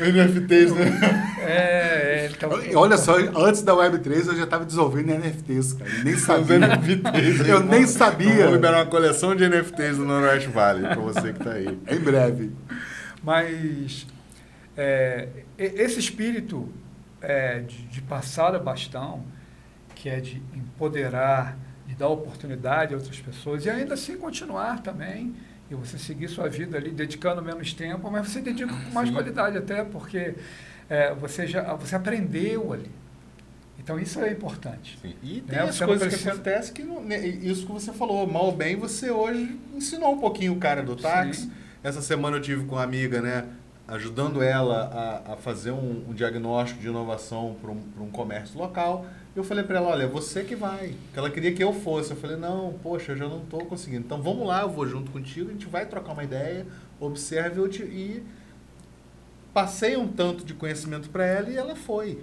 NFTs, né? É, é tava... Olha só, antes da Web3 eu já estava desenvolvendo NFTs, cara. Eu nem sabia. NFTs, eu nem sabia. Vou liberar uma coleção de NFTs do Noroeste Vale para você que está aí. Em breve. Mas é, esse espírito é, de, de passar a bastão, que é de empoderar, de dar oportunidade a outras pessoas e ainda assim continuar também e você seguir sua vida ali dedicando menos tempo, mas você dedica com mais Sim. qualidade até porque é, você já você aprendeu ali. Então isso é importante. Sim. E tem né? as você coisas que acontecem que não, né, isso que você falou, mal ou bem, você hoje ensinou um pouquinho o cara do táxi. Sim. Essa semana eu tive com uma amiga, né, ajudando ela a, a fazer um, um diagnóstico de inovação para um, um comércio local. Eu falei para ela, olha, você que vai. Que ela queria que eu fosse. Eu falei, não, poxa, eu já não estou conseguindo. Então vamos lá, eu vou junto contigo, a gente vai trocar uma ideia, observe eu te, e passei um tanto de conhecimento para ela e ela foi.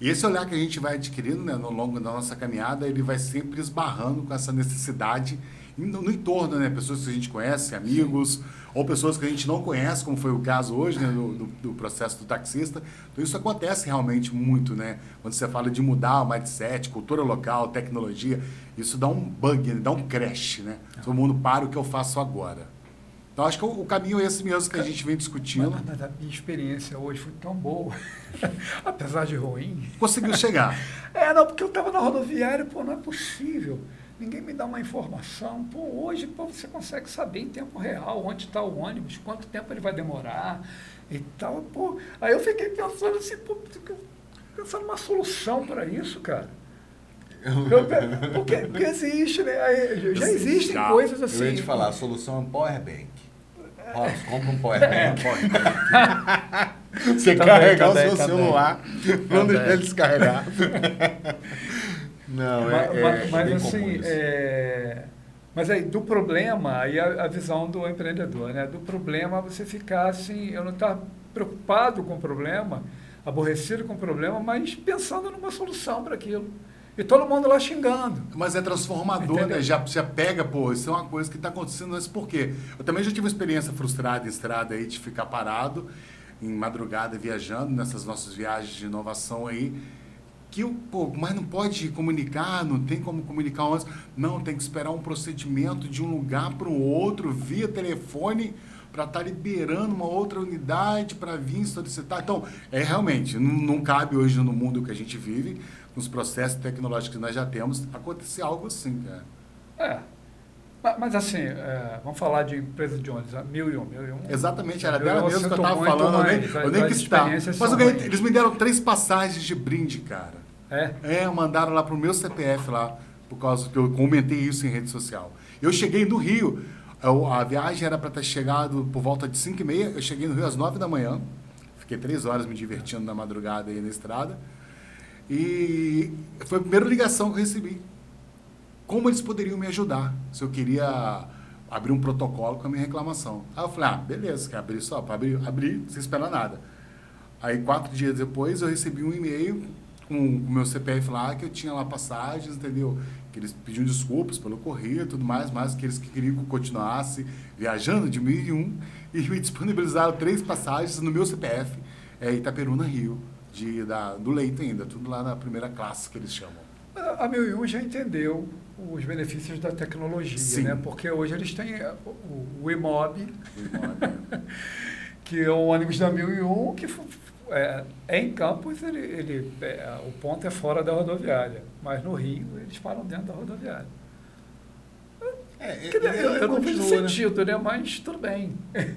E esse olhar que a gente vai adquirindo né, no longo da nossa caminhada, ele vai sempre esbarrando com essa necessidade no, no entorno, né? Pessoas que a gente conhece, amigos, Sim. ou pessoas que a gente não conhece, como foi o caso hoje, né? Do, do, do, processo do taxista. Então, isso acontece realmente muito, né? Quando você fala de mudar o mindset, cultura local, tecnologia, isso dá um bug, né? dá um crash, né? Todo mundo para o que eu faço agora. Então, acho que o, o caminho é esse mesmo que a gente vem discutindo. Mas, mas a minha experiência hoje foi tão boa, apesar de ruim. Conseguiu chegar. é, não, porque eu estava na rodoviária, pô, não é possível ninguém me dá uma informação. Pô, hoje pô, você consegue saber em tempo real onde está o ônibus, quanto tempo ele vai demorar e tal. Pô. Aí eu fiquei pensando assim, pô, pensando numa solução para isso, cara. Eu, porque, porque existe, né? Já existem já. coisas assim. Eu ia te falar, a solução é um power bank. Ross, compra um power bank. Você também, carregar também, o seu também. celular, não deixar ele descarregar. Não, é, mas, é, mas, é assim, é, mas aí do problema, aí a, a, visão do empreendedor, né? Do problema você ficar assim, eu não estar preocupado com o problema, aborrecido com o problema, mas pensando numa solução para aquilo. E todo mundo lá xingando. Mas é transformador, Entendeu? né? Já, já pega, pô, isso é uma coisa que está acontecendo, mas por quê? Eu também já tive uma experiência frustrada em estrada aí de ficar parado em madrugada viajando nessas nossas viagens de inovação aí que pô, mas não pode comunicar, não tem como comunicar antes. Não, tem que esperar um procedimento de um lugar para o outro via telefone para estar tá liberando uma outra unidade para vir solicitar. Então, é realmente, não, não, cabe hoje no mundo que a gente vive, nos processos tecnológicos que nós já temos, acontecer algo assim, cara. É. Mas assim, é, vamos falar de empresa de ônibus, mil e um, mil e um. Exatamente, era dela mesmo que eu estava falando, eu nem, eu nem quis estar. Mas eu ganhei, eles me deram três passagens de brinde, cara. É? É, mandaram lá pro meu CPF lá, por causa que eu comentei isso em rede social. Eu cheguei no Rio, eu, a viagem era para ter chegado por volta de 5 e meia, eu cheguei no Rio às 9 da manhã, fiquei três horas me divertindo na madrugada aí na estrada, e foi a primeira ligação que eu recebi. Como eles poderiam me ajudar, se eu queria abrir um protocolo com a minha reclamação. Aí eu falei, ah, beleza, quer abrir só, para abrir, abrir sem esperar nada. Aí, quatro dias depois, eu recebi um e-mail com o meu CPF lá, que eu tinha lá passagens, entendeu? Que eles pediam desculpas pelo correio e tudo mais, mas que eles queriam que eu continuasse viajando de 1001 e me disponibilizaram três passagens no meu CPF, é, Itaperuna, Rio, de, da, do leito ainda, tudo lá na primeira classe que eles chamam. A 1001 já entendeu os benefícios da tecnologia, Sim. né? Porque hoje eles têm o, o IMOB, O imóvel. que é o ônibus da 1001, que é, em Campos ele, ele é, o ponto é fora da rodoviária, mas no Rio eles param dentro da rodoviária. É, dizer, eu, eu não vejo né? sentido, né? Mas tudo bem.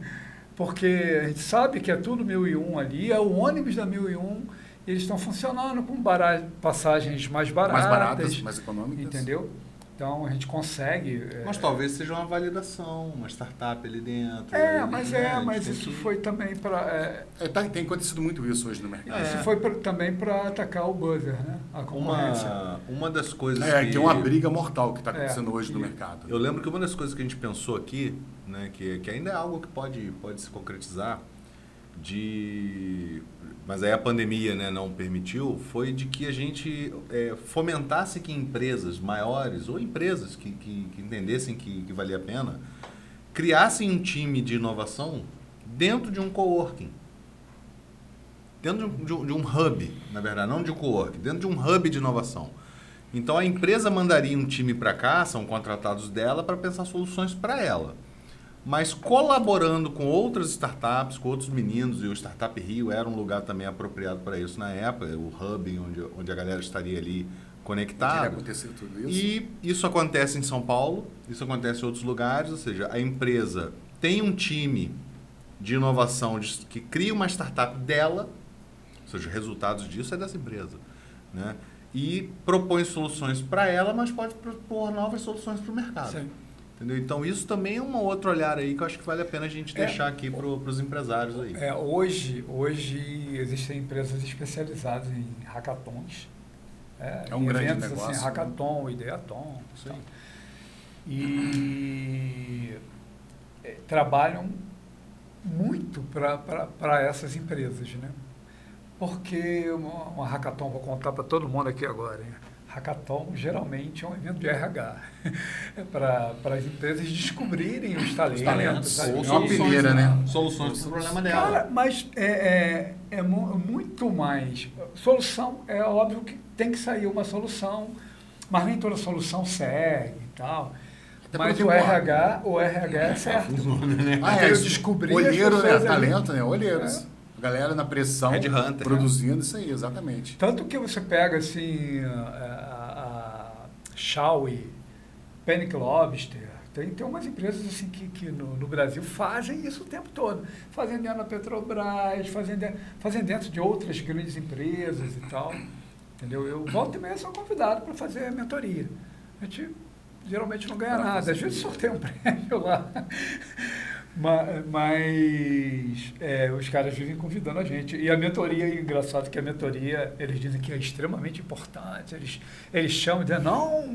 Porque a gente sabe que é tudo 1001 ali, é o ônibus da 1001, e eles estão funcionando com bara- passagens mais baratas. mais baratas, mais econômicas. Entendeu? Então a gente consegue. é, Mas talvez seja uma validação, uma startup ali dentro. É, ali, mas né? é, mas isso que- foi também para. É, tá, tem acontecido muito isso hoje no mercado. Isso foi pra- também para atacar o buzzer, né? A concorrência. Uma, uma das coisas É, que... que é uma briga mortal que está É, acontecendo hoje no mercado. Eu lembro que uma das coisas que a gente pensou aqui, né, que, que ainda é algo que pode, pode se concretizar, de mas aí a pandemia né, não permitiu, foi de que a gente é, fomentasse que empresas maiores ou empresas que, que, que entendessem que, que valia a pena criassem um time de inovação dentro de um coworking. Dentro de um, de um- hub, na verdade, não de um coworking, dentro de um hub de inovação. Então a empresa mandaria um time para cá, são contratados dela para pensar soluções para ela. Mas colaborando com outras startups, com outros meninos, e o Startup Rio era um lugar também apropriado para isso na época, o hub onde, onde a galera estaria ali conectada. acontecido tudo isso. E isso acontece em São Paulo, isso acontece em outros lugares, ou seja, a empresa tem um time de inovação de- que cria uma startup dela, ou seja, os resultados disso é dessa empresa, né? E propõe soluções para ela, mas pode propor novas soluções para o mercado. Sim. Entendeu? Então isso também é um outro olhar aí que eu acho que vale a pena a gente É. deixar aqui para os empresários aí. É, hoje, hoje existem empresas especializadas em hackathons. É um em grande eventos negócio, assim, né? hackathon, ideathon. Sim. tal. E é, trabalham muito para essas empresas, né? Porque uma, uma hackathon, vou contar para todo mundo aqui agora, hein? Hackathon geralmente é um evento de RH. É para as empresas descobrirem os talentos. talentos. sabe? Ou É uma peneira, né? Soluções para o problema dela. Cara, mas é, é, é mu- muito mais. Solução, é óbvio que tem que sair uma solução, mas nem toda solução segue e tal. Até mas o RH, o RH é certo. Ah, Até é, eu descobri Olheiro, né? Talento, né? Olheiros. Galera na pressão, Headhunter. produzindo isso aí, exatamente. Tanto que você pega assim a, a, a Shawi, Panic Lobster, tem, tem umas empresas assim que, que no, no Brasil fazem isso o tempo todo. Fazem dentro da Petrobras, fazem dentro, fazem dentro de outras grandes empresas e tal. Entendeu? Eu volto e meia sou convidado para fazer mentoria. A gente geralmente não ganha Pra nada, às vezes sorteia um prêmio lá. Ma- Mas é, os caras vivem convidando a gente. E a mentoria, é engraçado que a mentoria, eles dizem que é extremamente importante. Eles, eles chamam de não.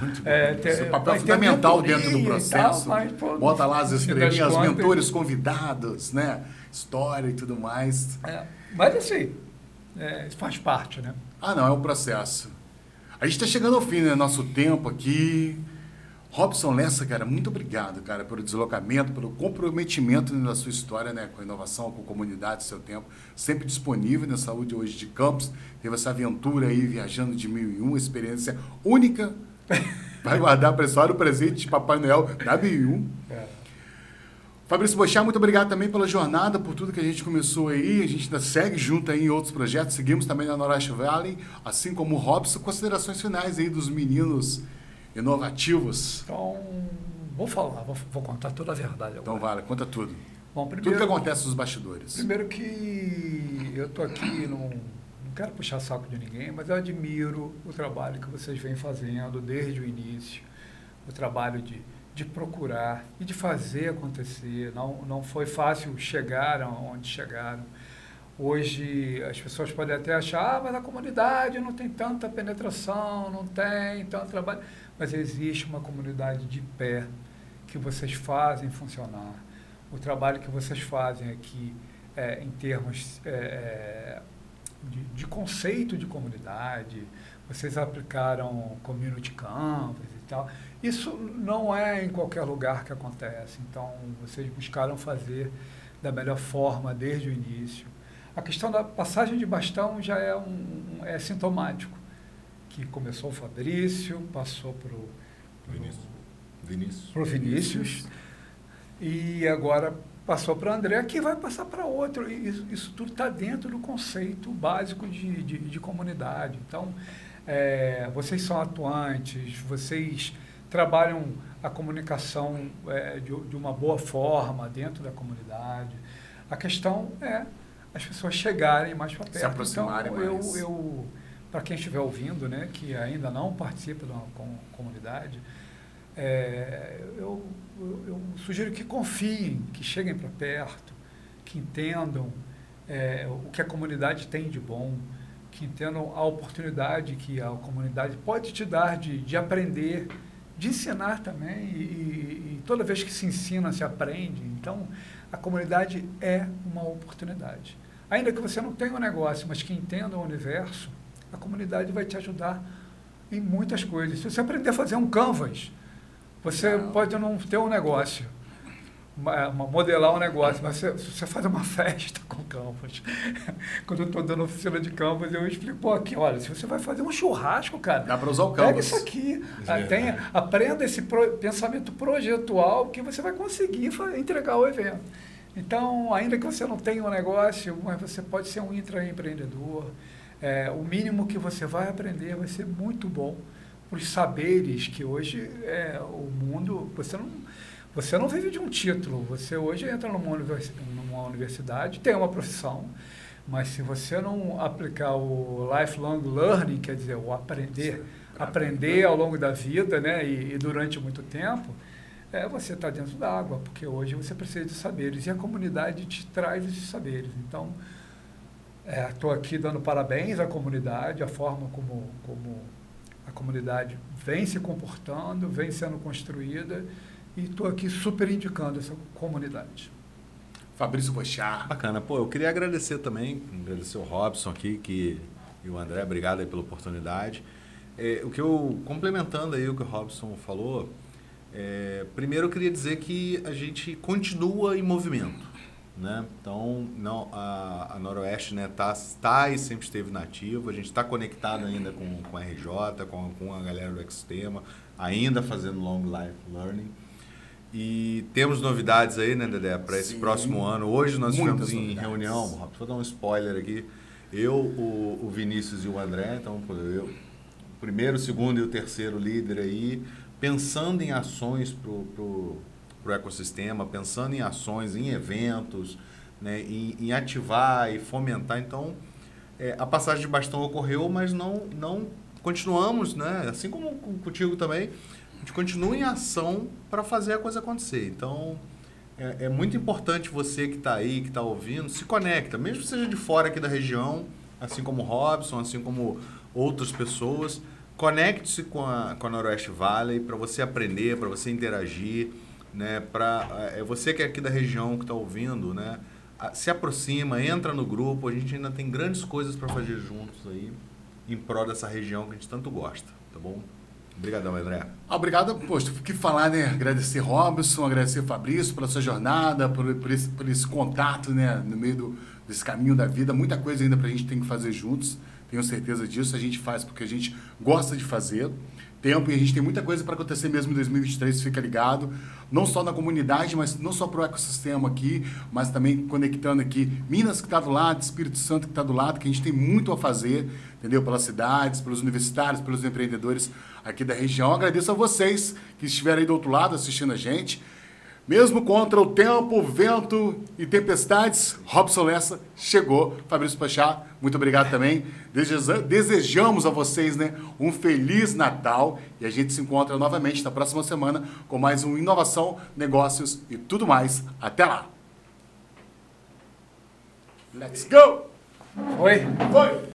Muito bom. É, tem- Seu papel vai ter fundamental dentro do e tal, processo. mas, pô, Bota lá as estrelinhas, contas- mentores convidados, né? História e tudo mais. É, mas assim, é, faz parte, né? Ah, não, é um processo. A gente está chegando ao fim, né? Nosso tempo aqui. Robson Lessa, cara, muito obrigado, cara, pelo deslocamento, pelo comprometimento na sua história, né? Com a inovação, com a comunidade, seu tempo. Sempre disponível na saúde hoje de Campos. Teve essa aventura aí, viajando de mil e uma, experiência única. Vai guardar para a o presente de Papai Noel da mil e um. É. Fabrício Bochá, muito obrigado também pela jornada, por tudo que a gente começou aí. A gente ainda segue junto aí em outros projetos. Seguimos também na Noroeste Valley, assim como o Robson. Considerações finais aí dos meninos inovativos. Então, vou falar, vou, vou contar toda a verdade agora. Então, vale, conta tudo. Bom, Tudo primeiro, que acontece nos bastidores. Primeiro que eu estou aqui, não, não quero puxar saco de ninguém, mas eu admiro o trabalho que vocês vêm fazendo desde o início, o trabalho de, de procurar e de fazer acontecer. Não, não foi fácil chegar aonde chegaram. Hoje as pessoas podem até achar, ah, mas a comunidade não tem tanta penetração, não tem tanto trabalho. Mas existe uma comunidade de pé que vocês fazem funcionar. O trabalho que vocês fazem aqui é, em termos é, é, de, de conceito de comunidade, vocês aplicaram community campus e tal. Isso não é em qualquer lugar que acontece. Então, vocês buscaram fazer da melhor forma desde o início. A questão da passagem de bastão já é, um, é sintomático, que começou o Fabrício, passou para o Vinícius. Vinícius. Pro Vinícius, e agora passou para o André, que vai passar para outro. Isso, isso tudo está dentro do conceito básico de, de, de comunidade. Então, é, vocês são atuantes, vocês trabalham a comunicação é, de, de, uma boa forma dentro da comunidade. A questão é as pessoas chegarem mais para perto. Se aproximarem então, mais. Eu, eu para quem estiver ouvindo, né, que ainda não participa da comunidade, é, eu, eu, eu, sugiro que confiem, que cheguem para perto, que entendam é, o que a comunidade tem de bom, que entendam a oportunidade que a comunidade pode te dar de, de aprender, de ensinar também, e, e toda vez que se ensina, se aprende. Então, a comunidade é uma oportunidade. Ainda que você não tenha um negócio, mas que entenda o universo, a comunidade vai te ajudar em muitas coisas. Se você aprender a fazer um canvas, você não. pode não ter um negócio, uma, uma, modelar um negócio, mas você, você faz uma festa com canvas. Quando eu estou dando oficina de canvas, eu explico, pô, aqui, olha, se você vai fazer um churrasco, cara, dá para usar o canvas. Pega isso aqui, é. tenha, aprenda esse pro, pensamento projetual que você vai conseguir entregar o evento. Então, ainda que você não tenha um negócio, mas você pode ser um intraempreendedor. É, o mínimo que você vai aprender vai ser muito bom para os saberes que hoje é, o mundo. Você não, você não vive de um título. Você hoje entra numa, numa universidade, tem uma profissão, mas se você não aplicar o lifelong learning, quer dizer, o aprender, aprender ao longo da vida né, e, e durante muito tempo, é, você está dentro da água, porque hoje você precisa de saberes e a comunidade te traz esses saberes. Então, estou é, aqui dando parabéns à comunidade, a forma como, como a comunidade vem se comportando, vem sendo construída e estou aqui super indicando essa comunidade. Fabrício Bochar. Bacana. Pô, eu queria agradecer também, agradecer o Robson aqui que, e o André, obrigado aí pela oportunidade. É, o que eu, complementando aí o que o Robson falou, é, primeiro eu queria dizer que a gente continua em movimento. Né? Então, não, a, a Noroeste né, tá, tá e sempre esteve nativa. A gente está conectado ainda com, com a RJ, com, com a galera do Extema, ainda fazendo Long Life Learning. E temos novidades aí, né, Dedé, para esse próximo ano. Hoje nós Muitas estivemos em novidades. reunião, vou dar um spoiler aqui. Eu, o, o Vinícius e o André, então eu, o primeiro, o segundo e o terceiro líder aí, pensando em ações para o ecossistema, pensando em ações, em eventos, né, em, em ativar e fomentar. Então, é, a passagem de bastão ocorreu, mas não, não continuamos, né, assim como contigo também, a gente continua em ação para fazer a coisa acontecer. Então, é, é muito importante você que está aí, que está ouvindo, se conecta, mesmo que seja de fora aqui da região, assim como o Robson, assim como outras pessoas, Conecte-se com a, com a Noroeste Valley para você aprender, para você interagir, né? Para é você que é aqui da região que está ouvindo, né? Se aproxima, entra no grupo. A gente ainda tem grandes coisas para fazer juntos aí em prol dessa região que a gente tanto gosta, tá bom? Obrigadão, André. Obrigado, posto. O que falar, né? Agradecer Robson, agradecer Fabrício pela sua jornada, por, por, esse, por esse contato, né? No meio do, desse caminho da vida. Muita coisa ainda para a gente tem que fazer juntos tenho certeza disso. A gente faz porque a gente gosta de fazer. Tempo e a gente tem muita coisa para acontecer mesmo em 2023, fica ligado. Não só na comunidade, mas não só para o ecossistema aqui, mas também conectando aqui Minas que está do lado, Espírito Santo que está do lado, que a gente tem muito a fazer, entendeu? Pelas cidades, pelos universitários, pelos empreendedores aqui da região. Agradeço a vocês que estiveram aí do outro lado assistindo a gente. Mesmo contra o tempo, vento e tempestades, Robson Lessa chegou. Fabrício Pachá, muito obrigado também. Desejamos a vocês né, um feliz Natal e a gente se encontra novamente na próxima semana com mais um Inovação, Negócios e tudo mais. Até lá! Let's go! Oi! Foi!